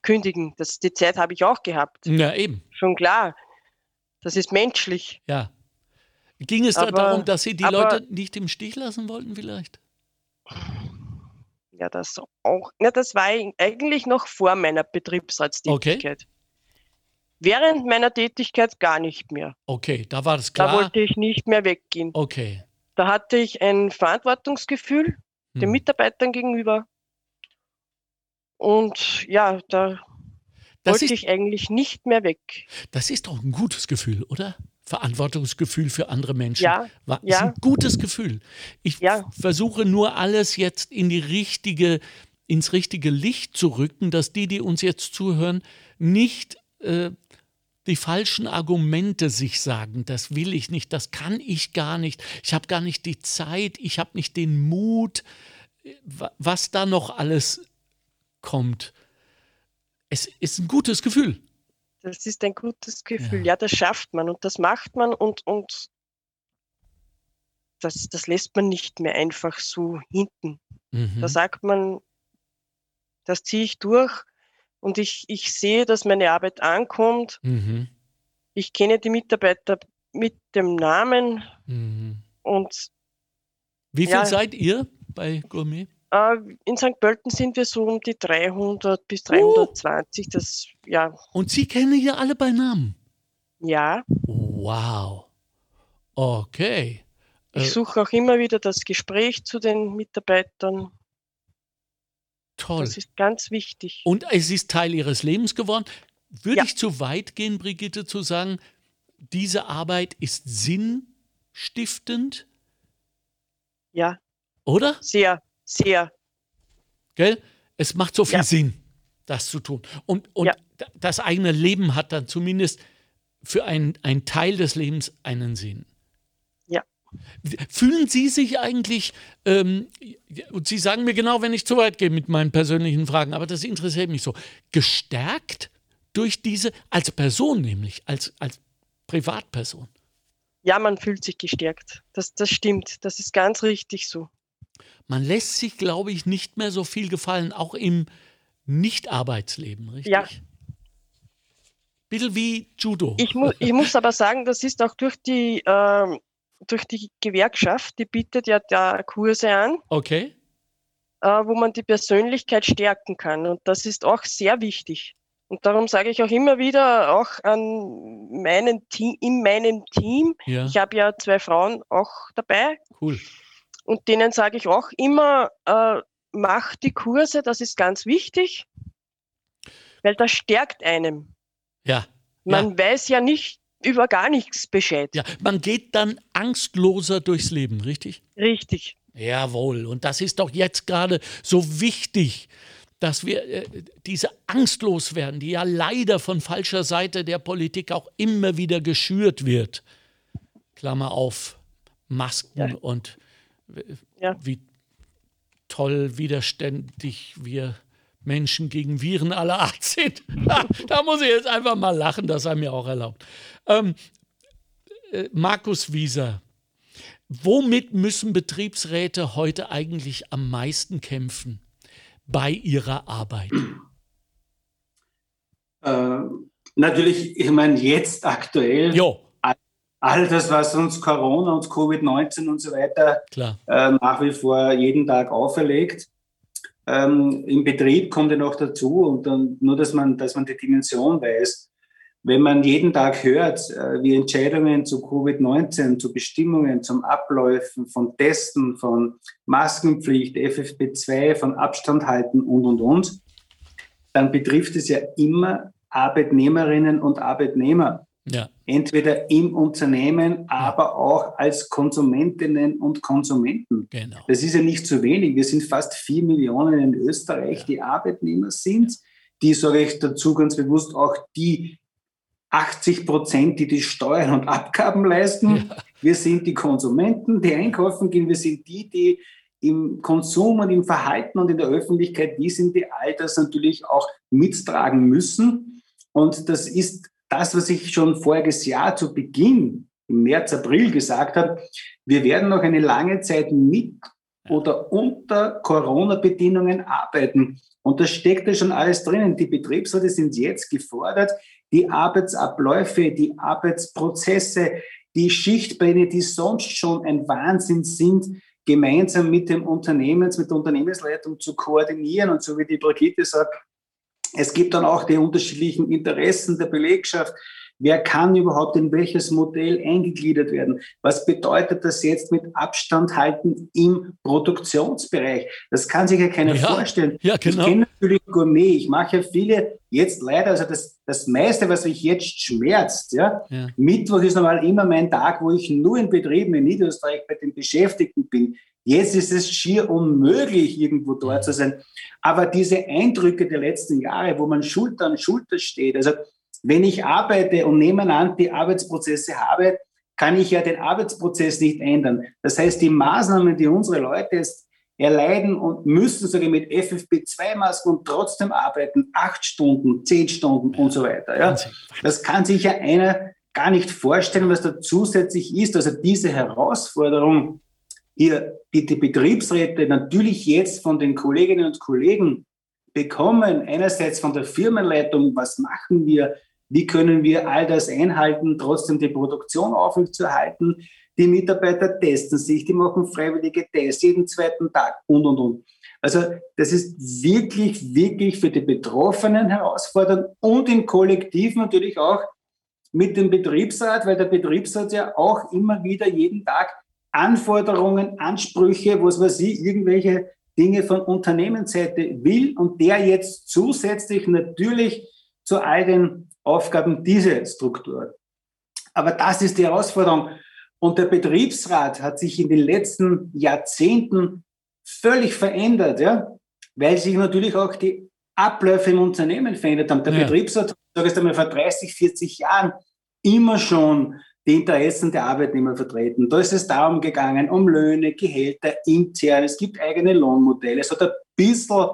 kündigen. Das, die Zeit habe ich auch gehabt. Ja, eben. Schon klar. Das ist menschlich. Ja. Ging es da Aber- darum, dass Sie die aber- Leute nicht im Stich lassen wollten, vielleicht? Ja, das auch. Ja, das war eigentlich noch vor meiner Betriebsratstätigkeit. Während meiner Tätigkeit gar nicht mehr. Okay, da war das Da klar. wollte ich nicht mehr weggehen. Okay. Da hatte ich ein Verantwortungsgefühl den Hm. Mitarbeitern gegenüber. Und ja, da Das wollte ist, ich eigentlich nicht mehr weg. das ist doch ein gutes Gefühl, oder? Verantwortungsgefühl für andere Menschen. Ja, War, ist ja. ein gutes Gefühl. Ich Ja. versuche nur alles jetzt in die richtige, ins richtige Licht zu rücken, dass die, die uns jetzt zuhören, nicht äh, die falschen Argumente sich sagen. Das will ich nicht, das kann ich gar nicht. Ich habe gar nicht die Zeit, ich habe nicht den Mut, wa- was da noch alles kommt. Es ist ein gutes Gefühl. Das ist ein gutes Gefühl. Ja. Ja, das schafft man und das macht man und, und das, das lässt man nicht mehr einfach so hinten. Mhm. Da sagt man, das ziehe ich durch und ich, ich sehe, dass meine Arbeit ankommt. Mhm. Ich kenne die Mitarbeiter mit dem Namen Mhm. und Wie viel Ja. seid ihr bei Gourmet? äh, in St. Pölten sind wir so um die 300 bis Uh. 320. Das, ja, Und Sie kennen hier alle bei Namen. ja. Wow. Okay. Ich Äh, suche auch immer wieder das Gespräch zu den Mitarbeitern. Toll. Das ist ganz wichtig. Und es ist Teil Ihres Lebens geworden. Würde Ja. ich zu weit gehen, Brigitte, zu sagen, diese Arbeit ist sinnstiftend, Ja, oder? sehr, sehr. Gell? Es macht so viel Ja. Sinn, das zu tun. Und, und Ja. da- das eigene Leben hat dann zumindest für einen, einen Teil des Lebens einen Sinn. Fühlen Sie sich eigentlich, ähm, und Sie sagen mir genau, wenn ich zu weit gehe mit meinen persönlichen Fragen, aber das interessiert mich so, gestärkt durch diese, als Person nämlich, als, als Privatperson? Ja, man fühlt sich gestärkt. Das, das stimmt. Das ist ganz richtig so. Man lässt sich, glaube ich, nicht mehr so viel gefallen, auch im Nicht-Arbeitsleben, richtig? Ja. Bisschen wie Judo. Ich, mu ich muss aber sagen, das ist auch durch die, ähm, durch die Gewerkschaft, die bietet ja da Kurse an, Okay. äh, wo man die Persönlichkeit stärken kann. Und das ist auch sehr wichtig. Und darum sage ich auch immer wieder, auch an meinen Team, in meinem Team, Ja, ich habe ja zwei Frauen auch dabei, cool. und denen sage ich auch immer, äh, mach die Kurse, das ist ganz wichtig, weil das stärkt einem. Ja. Man weiß ja nicht über gar nichts Bescheid. Ja, man geht dann angstloser durchs Leben, richtig? Richtig. Jawohl. Und das ist doch jetzt gerade so wichtig, dass wir äh, diese Angst loswerden, die ja leider von falscher Seite der Politik auch immer wieder geschürt wird. Klammer auf, Masken Ja. und äh, Ja. wie toll widerständig wir Menschen gegen Viren aller Art sind. da muss ich jetzt einfach mal lachen, das sei mir auch erlaubt. Ähm, äh, Markus Wieser, womit müssen Betriebsräte heute eigentlich am meisten kämpfen bei ihrer Arbeit? Äh, natürlich, ich meine, jetzt aktuell, Jo, all das, was uns Corona und Covid-19 und so weiter klar. äh, nach wie vor jeden Tag auferlegt. Ähm, Im Betrieb kommt ja noch dazu und dann nur, dass man, dass man die Dimension weiß. Wenn man jeden Tag hört, äh, wie Entscheidungen zu Covid-19, zu Bestimmungen, zum Abläufen von Testen, von Maskenpflicht, FFP2, von Abstand halten und, und, und, dann betrifft es ja immer Arbeitnehmerinnen und Arbeitnehmer Ja, entweder im Unternehmen, aber auch als Konsumentinnen und Konsumenten. genau. Das ist ja nicht zu wenig. Wir sind fast vier Millionen in Österreich, die Arbeitnehmer sind. Die, sage ich dazu ganz bewusst, auch die 80 Prozent, die die Steuern und Abgaben leisten. Wir sind die Konsumenten, die einkaufen gehen. Wir sind die, die im Konsum und im Verhalten und in der Öffentlichkeit, die sind, die all das natürlich auch mittragen müssen. Und das ist das, was ich schon voriges Jahr zu Beginn, im März, April gesagt habe. Wir werden noch eine lange Zeit mit oder unter Corona-Bedingungen arbeiten. Und da steckt ja schon alles drinnen. Die Betriebsräte sind jetzt gefordert, die Arbeitsabläufe, die Arbeitsprozesse, die Schichtpläne, die sonst schon ein Wahnsinn sind, gemeinsam mit dem Unternehmens, mit der Unternehmensleitung zu koordinieren. Und so wie die Brigitte sagt, es gibt dann auch die unterschiedlichen Interessen der Belegschaft. Wer kann überhaupt in welches Modell eingegliedert werden? Was bedeutet das jetzt mit Abstand halten im Produktionsbereich? Das kann sich ja keiner ja, vorstellen. Ja, genau. Ich kenne natürlich Gourmet. Ich mache ja viele jetzt leider, also das, das meiste, was mich jetzt schmerzt, ja? ja. Mittwoch ist normal immer mein Tag, wo ich nur in Betrieben in Niederösterreich bei den Beschäftigten bin. Jetzt ist es schier unmöglich, irgendwo dort zu sein. Aber diese Eindrücke der letzten Jahre, wo man Schulter an Schulter steht, also wenn ich arbeite und nebeneinander die Arbeitsprozesse habe, kann ich ja den Arbeitsprozess nicht ändern. Das heißt, die Maßnahmen, die unsere Leute jetzt erleiden und müssen sogar mit FFP2-Masken und trotzdem arbeiten, acht Stunden, zehn Stunden und so weiter. Ja? Das kann sich ja einer gar nicht vorstellen, was da zusätzlich ist. Also diese Herausforderung, hier die, die Betriebsräte natürlich jetzt von den Kolleginnen und Kollegen bekommen, einerseits von der Firmenleitung, was machen wir, wie können wir all das einhalten, trotzdem die Produktion aufrechtzuerhalten? Die Mitarbeiter testen sich, die machen freiwillige Tests jeden zweiten Tag und, und, und. Also das ist wirklich, wirklich für die Betroffenen herausfordernd und im Kollektiv natürlich auch mit dem Betriebsrat, weil der Betriebsrat ja auch immer wieder jeden Tag Anforderungen, Ansprüche, was weiß ich, irgendwelche Dinge von Unternehmensseite will und der jetzt zusätzlich natürlich zu all den Aufgaben diese Struktur. Aber das ist die Herausforderung. Und der Betriebsrat hat sich in den letzten Jahrzehnten völlig verändert, ja, weil sich natürlich auch die Abläufe im Unternehmen verändert haben. Der ja. Betriebsrat, sage ich einmal, vor 30, 40 Jahren immer schon die Interessen der Arbeitnehmer vertreten. Da ist es darum gegangen, um Löhne, Gehälter intern. Es gibt eigene Lohnmodelle. Es hat ein bisschen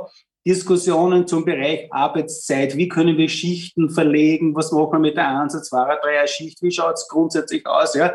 Diskussionen zum Bereich Arbeitszeit. Wie können wir Schichten verlegen? Was machen wir mit der Ansatz, Zweier, Dreier Schicht? Wie schaut es grundsätzlich aus? Ja?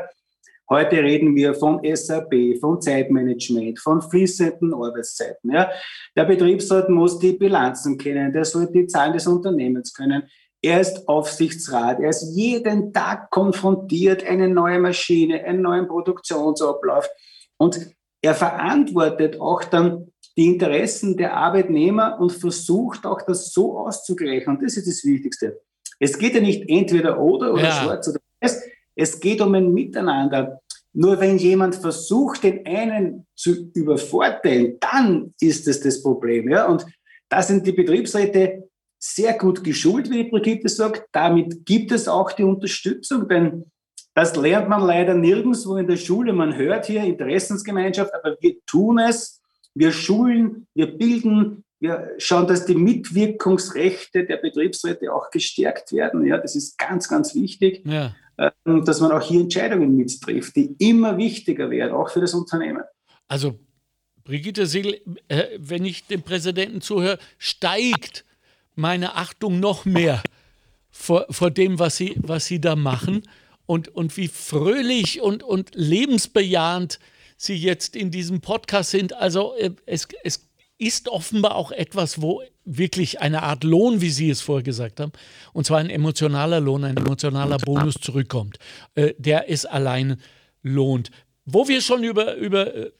Heute reden wir von SAP, von Zeitmanagement, von fließenden Arbeitszeiten. Ja? Der Betriebsrat muss die Bilanzen kennen, der soll die Zahlen des Unternehmens können. Er ist Aufsichtsrat, er ist jeden Tag konfrontiert, eine neue Maschine, einen neuen Produktionsablauf. Und er verantwortet auch dann die Interessen der Arbeitnehmer und versucht auch das so auszugleichen. Und das ist das Wichtigste. Es geht ja nicht entweder oder oder ja. schwarz oder weiß. Es geht um ein Miteinander. Nur wenn jemand versucht, den einen zu übervorteilen, dann ist es das Problem. Ja? Und da sind die Betriebsräte sehr gut geschult, wie die Brigitte sagt. Damit gibt es auch die Unterstützung, denn das lernt man leider nirgendwo in der Schule. Man hört hier Interessensgemeinschaft, aber wir tun es wir schulen, wir bilden, wir schauen, dass die Mitwirkungsrechte der Betriebsräte auch gestärkt werden. Ja, das ist ganz, ganz wichtig, ja. Ähm, dass man auch hier Entscheidungen mittrifft, die immer wichtiger werden, auch für das Unternehmen. Also, Brigitte Siegel, äh, wenn ich dem Präsidenten zuhöre, steigt meine Achtung noch mehr vor, vor dem, was Sie, was Sie da machen und, und wie fröhlich und, und lebensbejahend Sie jetzt in diesem Podcast sind. Also äh, es, es ist offenbar auch etwas, wo wirklich eine Art Lohn, wie Sie es vorher gesagt haben, und zwar ein emotionaler Lohn, ein emotionaler Bonus zurückkommt, äh, der es allein lohnt. Wo wir schon über, über äh,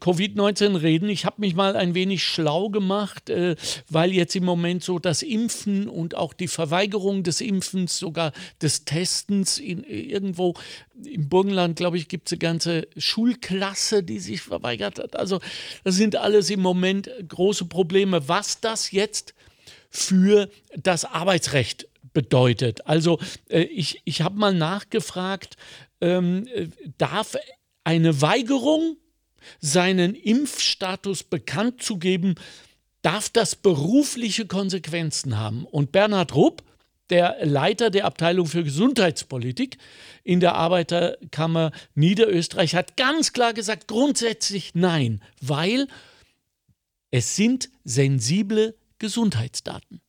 Covid-19 reden. Ich habe mich mal ein wenig schlau gemacht, äh, weil jetzt im Moment so das Impfen und auch die Verweigerung des Impfens, sogar des Testens in, irgendwo im Burgenland, glaube ich, gibt es eine ganze Schulklasse, die sich verweigert hat. Also das sind alles im Moment große Probleme. Was das jetzt für das Arbeitsrecht bedeutet. Also äh, ich, ich habe mal nachgefragt, ähm, äh, darf eine Weigerung seinen Impfstatus bekannt zu geben, darf das berufliche Konsequenzen haben. Und Bernhard Rupp, der Leiter der Abteilung für Gesundheitspolitik in der Arbeiterkammer Niederösterreich, hat ganz klar gesagt, grundsätzlich nein, weil es sind sensible Gesundheitsdaten.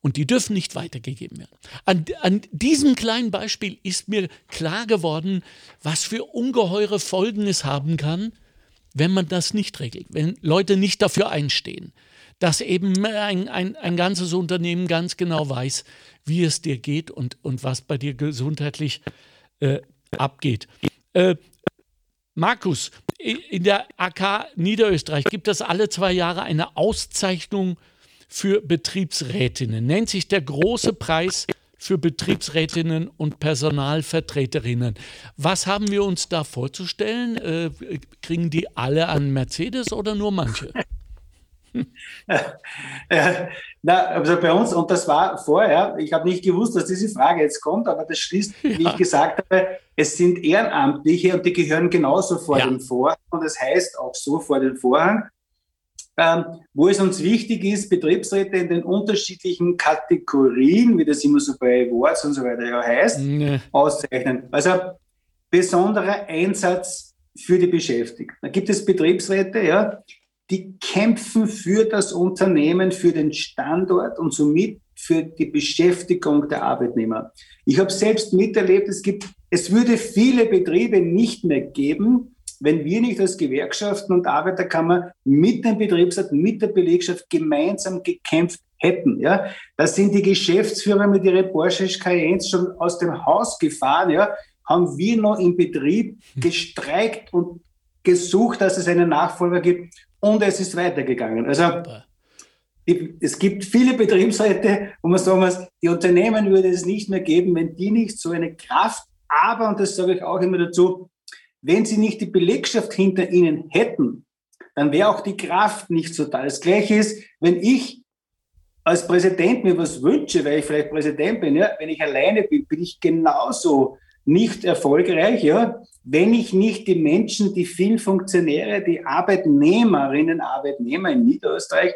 Und die dürfen nicht weitergegeben werden. An, an, diesem kleinen Beispiel ist mir klar geworden, was für ungeheure Folgen es haben kann, wenn man das nicht regelt, wenn Leute nicht dafür einstehen, dass eben ein, ein, ein ganzes Unternehmen ganz genau weiß, wie es dir geht und, und was bei dir gesundheitlich äh, abgeht. Äh, Markus, in der AK Niederösterreich gibt es alle zwei Jahre eine Auszeichnung für Betriebsrätinnen. Nennt sich der große Preis für Betriebsrätinnen und Personalvertreterinnen. Was haben wir uns da vorzustellen? Äh, kriegen die alle an Mercedes oder nur manche? Na, also bei uns, und das war vorher, ich habe nicht gewusst, dass diese Frage jetzt kommt, aber das schließt, ja. wie ich gesagt habe, es sind Ehrenamtliche und die gehören genauso vor ja. den Vorhang und das heißt auch so vor den Vorhang, ähm, wo es uns wichtig ist, Betriebsräte in den unterschiedlichen Kategorien, wie das immer so bei Awards und so weiter ja heißt, nee. auszeichnen. Also besonderer Einsatz für die Beschäftigten. Da gibt es Betriebsräte, ja, die kämpfen für das Unternehmen, für den Standort und somit für die Beschäftigung der Arbeitnehmer. Ich habe selbst miterlebt, es gibt, es würde viele Betriebe nicht mehr geben, wenn wir nicht als Gewerkschaften und Arbeiterkammer mit dem Betriebsrat, mit der Belegschaft gemeinsam gekämpft hätten. Ja, das sind die Geschäftsführer mit ihren Porsche Cayennes schon aus dem Haus gefahren. Ja, haben wir noch im Betrieb gestreikt und gesucht, dass es einen Nachfolger gibt und es ist weitergegangen. Also die, es gibt viele Betriebsräte, wo man sagen muss, die Unternehmen würde es nicht mehr geben, wenn die nicht so eine Kraft, aber, und das sage ich auch immer dazu, wenn sie nicht die Belegschaft hinter ihnen hätten, dann wäre auch die Kraft nicht so da. Das Gleiche ist, wenn ich als Präsident mir was wünsche, weil ich vielleicht Präsident bin, ja, wenn ich alleine bin, bin ich genauso nicht erfolgreich, ja, wenn ich nicht die Menschen, die vielen Funktionäre, die Arbeitnehmerinnen, Arbeitnehmer in Niederösterreich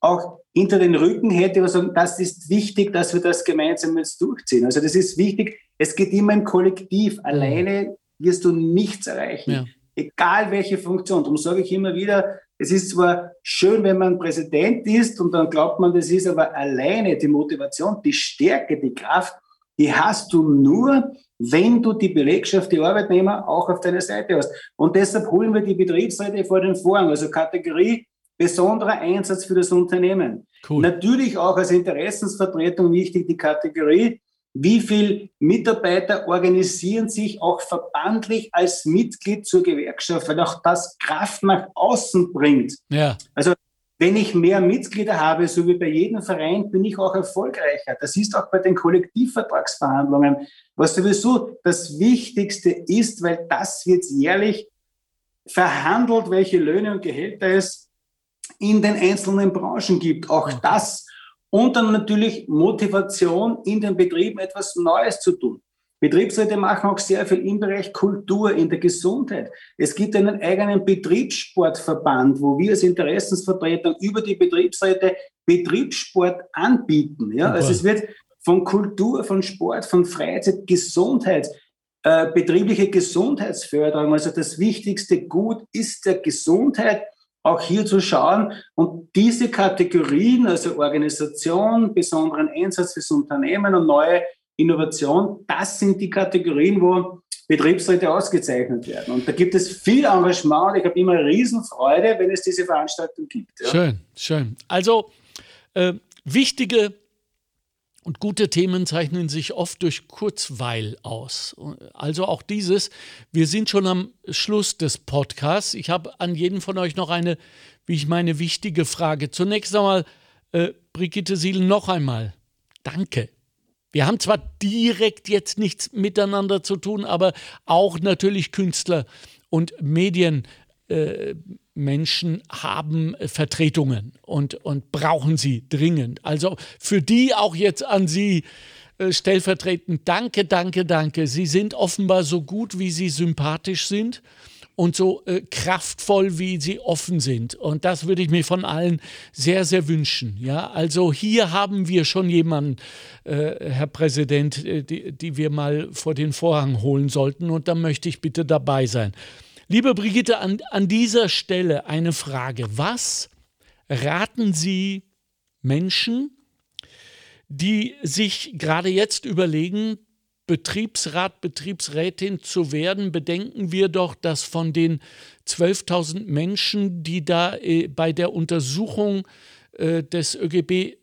auch hinter den Rücken hätte, was sagen, das ist wichtig, dass wir das gemeinsam jetzt durchziehen. Also das ist wichtig. Es geht immer im Kollektiv. Alleine wirst du nichts erreichen. Ja. Egal welche Funktion. Darum sage ich immer wieder, es ist zwar schön, wenn man Präsident ist und dann glaubt man, das ist aber alleine die Motivation, die Stärke, die Kraft, die hast du nur, wenn du die Belegschaft, die Arbeitnehmer auch auf deiner Seite hast. Und deshalb holen wir die Betriebsräte vor den Vorhang, also Kategorie besonderer Einsatz für das Unternehmen. Cool. Natürlich auch als Interessensvertretung wichtig die Kategorie, wie viele Mitarbeiter organisieren sich auch verbandlich als Mitglied zur Gewerkschaft, weil auch das Kraft nach außen bringt. Ja. Also wenn ich mehr Mitglieder habe, so wie bei jedem Verein, bin ich auch erfolgreicher. Das ist auch bei den Kollektivvertragsverhandlungen, was sowieso das Wichtigste ist, weil das wird jährlich verhandelt, welche Löhne und Gehälter es in den einzelnen Branchen gibt. Auch das. Und dann natürlich Motivation in den Betrieben etwas Neues zu tun. Betriebsräte machen auch sehr viel im Bereich Kultur, in der Gesundheit. Es gibt einen eigenen Betriebssportverband, wo wir als Interessensvertreter über die Betriebsräte Betriebssport anbieten. Ja, also es wird von Kultur, von Sport, von Freizeit, Gesundheit, äh, betriebliche Gesundheitsförderung. Also das wichtigste Gut ist der Gesundheit auch hier zu schauen und diese Kategorien, also Organisation, besonderen Einsatz fürs Unternehmen und neue Innovation, das sind die Kategorien, wo Betriebsräte ausgezeichnet werden. Und da gibt es viel Engagement. Ich habe immer Riesenfreude, wenn es diese Veranstaltung gibt. Ja. Schön, schön. Also äh, wichtige und gute Themen zeichnen sich oft durch Kurzweil aus. Also auch dieses, wir sind schon am Schluss des Podcasts. Ich habe an jeden von euch noch eine, wie ich meine, wichtige Frage. Zunächst einmal, äh, Brigitte Siel, noch einmal. Danke. Wir haben zwar direkt jetzt nichts miteinander zu tun, aber auch natürlich Künstler und Medienmenschen äh, haben Vertretungen und, und brauchen sie dringend. Also für die auch jetzt an Sie äh, stellvertretend danke, danke, danke. Sie sind offenbar so gut, wie Sie sympathisch sind und so äh, kraftvoll, wie sie offen sind. Und das würde ich mir von allen sehr, sehr wünschen. Ja, also hier haben wir schon jemanden, äh, Herr Präsident, äh, die, die wir mal vor den Vorhang holen sollten. Und da möchte ich bitte dabei sein. Liebe Brigitte, an, an dieser Stelle eine Frage. Was raten Sie Menschen, die sich gerade jetzt überlegen, Betriebsrat, Betriebsrätin zu werden, bedenken wir doch, dass von den 12.000 Menschen, die da äh, bei der Untersuchung äh, des ÖGB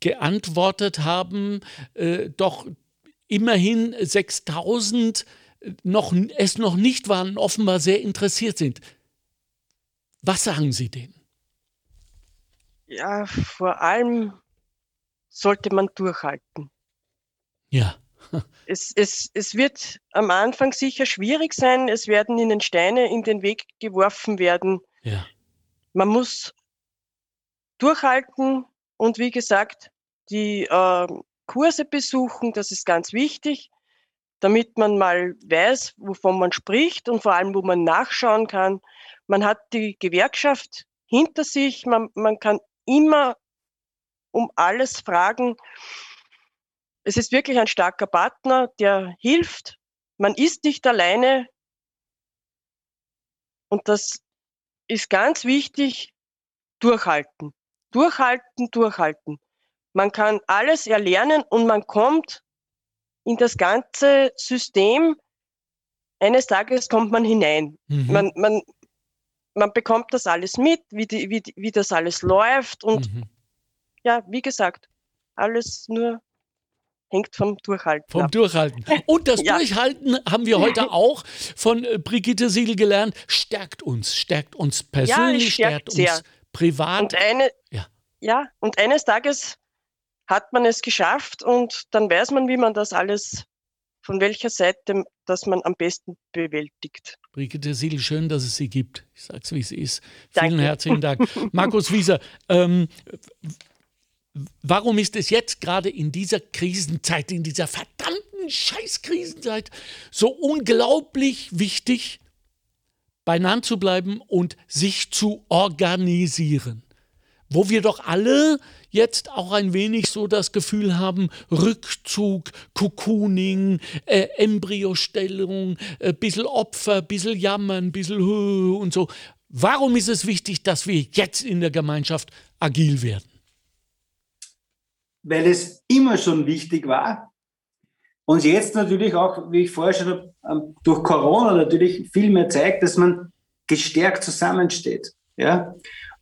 geantwortet haben, äh, doch immerhin 6.000 noch, es noch nicht waren, offenbar sehr interessiert sind. Was sagen Sie denen? Ja, vor allem sollte man durchhalten. Ja. es, es, es wird am Anfang sicher schwierig sein. Es werden ihnen Steine in den Weg geworfen werden. Ja. Man muss durchhalten und wie gesagt, die äh, Kurse besuchen, das ist ganz wichtig, damit man mal weiß, wovon man spricht und vor allem, wo man nachschauen kann. Man hat die Gewerkschaft hinter sich, man, man kann immer um alles fragen. Es ist wirklich ein starker Partner, der hilft. Man ist nicht alleine. Und das ist ganz wichtig, durchhalten. Durchhalten, durchhalten. Man kann alles erlernen und man kommt in das ganze System. Eines Tages kommt man hinein. Mhm. Man, man, man bekommt das alles mit, wie, die, wie, wie das alles läuft. Und mhm. ja, wie gesagt, alles nur hängt vom Durchhalten. Vom ab. Durchhalten. Und das ja. Durchhalten haben wir heute auch von äh, Brigitte Siegel gelernt, stärkt uns, stärkt uns persönlich, ja, stärkt, stärkt uns privat. Und eine, ja. ja, und eines Tages hat man es geschafft und dann weiß man, wie man das alles, von welcher Seite das man am besten bewältigt. Brigitte Siegel, schön, dass es Sie gibt. Ich sage es, wie es ist. Danke. Vielen herzlichen Dank. Markus Wieser, ähm, warum ist es jetzt gerade in dieser Krisenzeit, in dieser verdammten Scheißkrisenzeit so unglaublich wichtig, beieinander zu bleiben und sich zu organisieren? Wo wir doch alle jetzt auch ein wenig so das Gefühl haben, Rückzug, Cocooning, äh, Embryostellung, äh, bisschen Opfer, bisschen Jammern, bisschen und so. Warum ist es wichtig, dass wir jetzt in der Gemeinschaft agil werden? Weil es immer schon wichtig war und jetzt natürlich auch, wie ich vorher schon habe, ähm, durch Corona natürlich viel mehr zeigt, dass man gestärkt zusammensteht. Ja?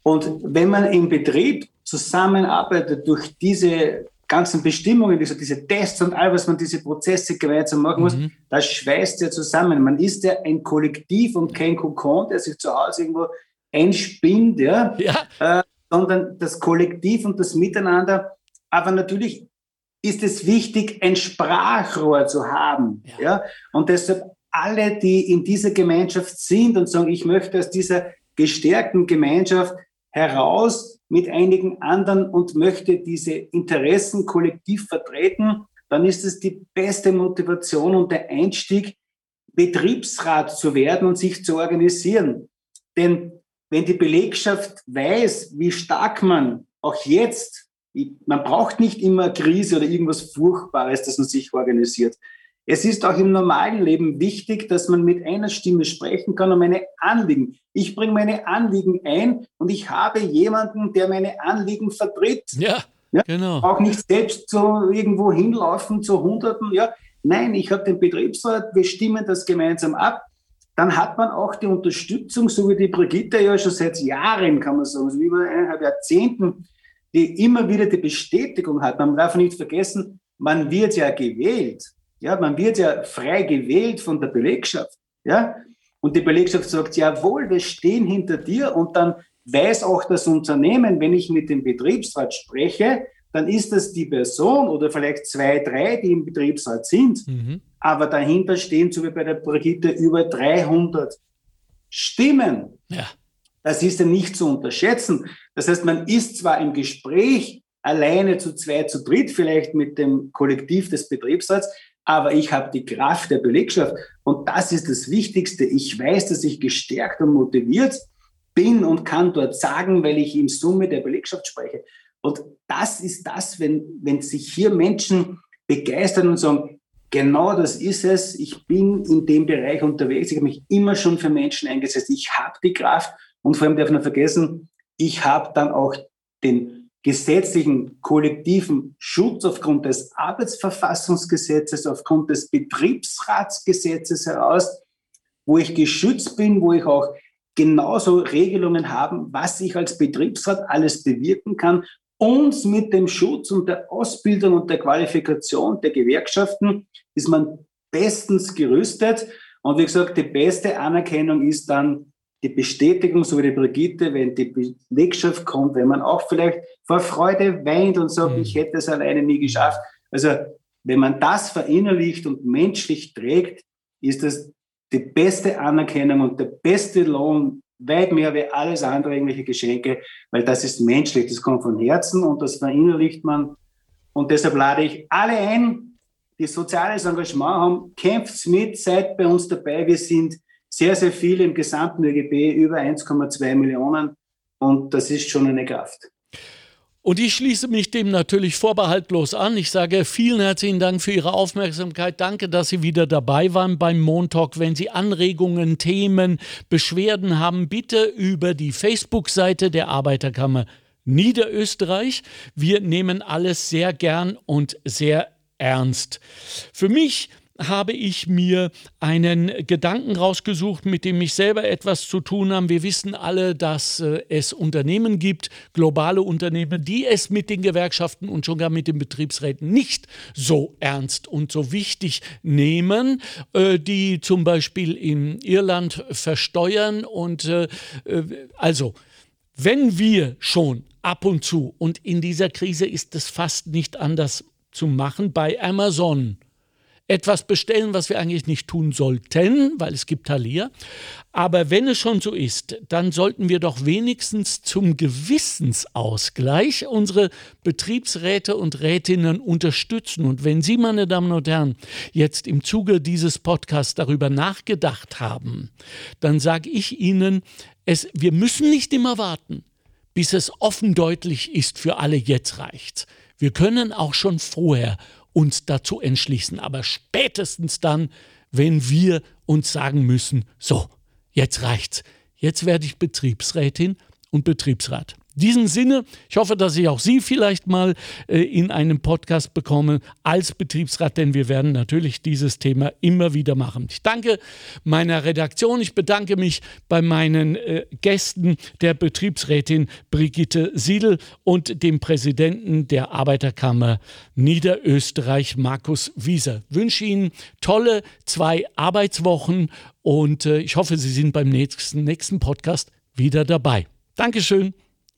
Und wenn man im Betrieb zusammenarbeitet durch diese ganzen Bestimmungen, diese, diese Tests und all, was man diese Prozesse gemeinsam machen muss, mhm. das schweißt ja zusammen. Man ist ja ein Kollektiv und kein Kokon, der sich zu Hause irgendwo einspinnt, ja, ja. Äh, sondern das Kollektiv und das Miteinander. Aber natürlich ist es wichtig, ein Sprachrohr zu haben, ja. ja? Und deshalb alle, die in dieser Gemeinschaft sind und sagen, ich möchte aus dieser gestärkten Gemeinschaft heraus mit einigen anderen und möchte diese Interessen kollektiv vertreten, dann ist es die beste Motivation und der Einstieg, Betriebsrat zu werden und sich zu organisieren. Denn wenn die Belegschaft weiß, wie stark man auch jetzt, man braucht nicht immer Krise oder irgendwas Furchtbares, dass man sich organisiert. Es ist auch im normalen Leben wichtig, dass man mit einer Stimme sprechen kann um meine Anliegen. Ich bringe meine Anliegen ein und ich habe jemanden, der meine Anliegen vertritt. Ja, ja? genau. Auch nicht selbst so irgendwo hinlaufen zu Hunderten. Ja, nein, ich habe den Betriebsrat, wir stimmen das gemeinsam ab. Dann hat man auch die Unterstützung, so wie die Brigitte ja schon seit Jahren, kann man sagen, also über eineinhalb Jahrzehnten, die immer wieder die Bestätigung hat. Man darf nicht vergessen, man wird ja gewählt. Ja, man wird ja frei gewählt von der Belegschaft. Ja, und die Belegschaft sagt, jawohl, wir stehen hinter dir und dann weiß auch das Unternehmen, wenn ich mit dem Betriebsrat spreche, dann ist das die Person oder vielleicht zwei, drei, die im Betriebsrat sind. Mhm. Aber dahinter stehen, so wie bei der Brigitte, über 300 Stimmen. Ja. Das ist ja nicht zu unterschätzen. Das heißt, man ist zwar im Gespräch alleine zu zwei, zu dritt, vielleicht mit dem Kollektiv des Betriebsrats, aber ich habe die Kraft der Belegschaft und das ist das Wichtigste. Ich weiß, dass ich gestärkt und motiviert bin und kann dort sagen, weil ich in Summe der Belegschaft spreche. Und das ist das, wenn, wenn sich hier Menschen begeistern und sagen, genau das ist es, ich bin in dem Bereich unterwegs, ich habe mich immer schon für Menschen eingesetzt, ich habe die Kraft und vor allem darf man vergessen, ich habe dann auch den gesetzlichen kollektiven Schutz aufgrund des Arbeitsverfassungsgesetzes, aufgrund des Betriebsratsgesetzes heraus, wo ich geschützt bin, wo ich auch genauso Regelungen habe, was ich als Betriebsrat alles bewirken kann. Und mit dem Schutz und der Ausbildung und der Qualifikation der Gewerkschaften ist man bestens gerüstet. Und wie gesagt, die beste Anerkennung ist dann die Bestätigung, so wie die Brigitte, wenn die Belegschaft kommt, wenn man auch vielleicht vor Freude weint und sagt, mhm. ich hätte es alleine nie geschafft. Also wenn man das verinnerlicht und menschlich trägt, ist das die beste Anerkennung und der beste Lohn, weit mehr wie alles andere irgendwelche Geschenke, weil das ist menschlich, das kommt von Herzen und das verinnerlicht man. Und deshalb lade ich alle ein, die soziales Engagement haben, kämpft mit, seid bei uns dabei. Wir sind sehr, sehr viele im gesamten ÖGB, über 1,2 Millionen. Und das ist schon eine Kraft. Und ich schließe mich dem natürlich vorbehaltlos an. Ich sage vielen herzlichen Dank für Ihre Aufmerksamkeit. Danke, dass Sie wieder dabei waren beim Montalk. Wenn Sie Anregungen, Themen, Beschwerden haben, bitte über die Facebook-Seite der Arbeiterkammer Niederösterreich. Wir nehmen alles sehr gern und sehr ernst. Für mich habe ich mir einen Gedanken rausgesucht, mit dem ich selber etwas zu tun habe. Wir wissen alle, dass äh, es Unternehmen gibt, globale Unternehmen, die es mit den Gewerkschaften und schon gar mit den Betriebsräten nicht so ernst und so wichtig nehmen, äh, die zum Beispiel in Irland versteuern. Und äh, also, wenn wir schon ab und zu, und in dieser Krise ist es fast nicht anders zu machen, bei Amazon etwas bestellen, was wir eigentlich nicht tun sollten, weil es gibt Thalia. Aber wenn es schon so ist, dann sollten wir doch wenigstens zum Gewissensausgleich unsere Betriebsräte und Rätinnen unterstützen. Und wenn Sie, meine Damen und Herren, jetzt im Zuge dieses Podcasts darüber nachgedacht haben, dann sage ich Ihnen, es, wir müssen nicht immer warten, bis es offen deutlich ist für alle, jetzt reicht's. Wir können auch schon vorher uns dazu entschließen. Aber spätestens dann, wenn wir uns sagen müssen, so, jetzt reicht's. Jetzt werde ich Betriebsrätin und Betriebsrat diesem Sinne, ich hoffe, dass ich auch Sie vielleicht mal äh, in einem Podcast bekomme als Betriebsrat, denn wir werden natürlich dieses Thema immer wieder machen. Ich danke meiner Redaktion, ich bedanke mich bei meinen äh, Gästen, der Betriebsrätin Brigitte Siedel und dem Präsidenten der Arbeiterkammer Niederösterreich, Markus Wieser. Ich wünsche Ihnen tolle zwei Arbeitswochen und äh, ich hoffe, Sie sind beim nächsten, nächsten Podcast wieder dabei. Dankeschön.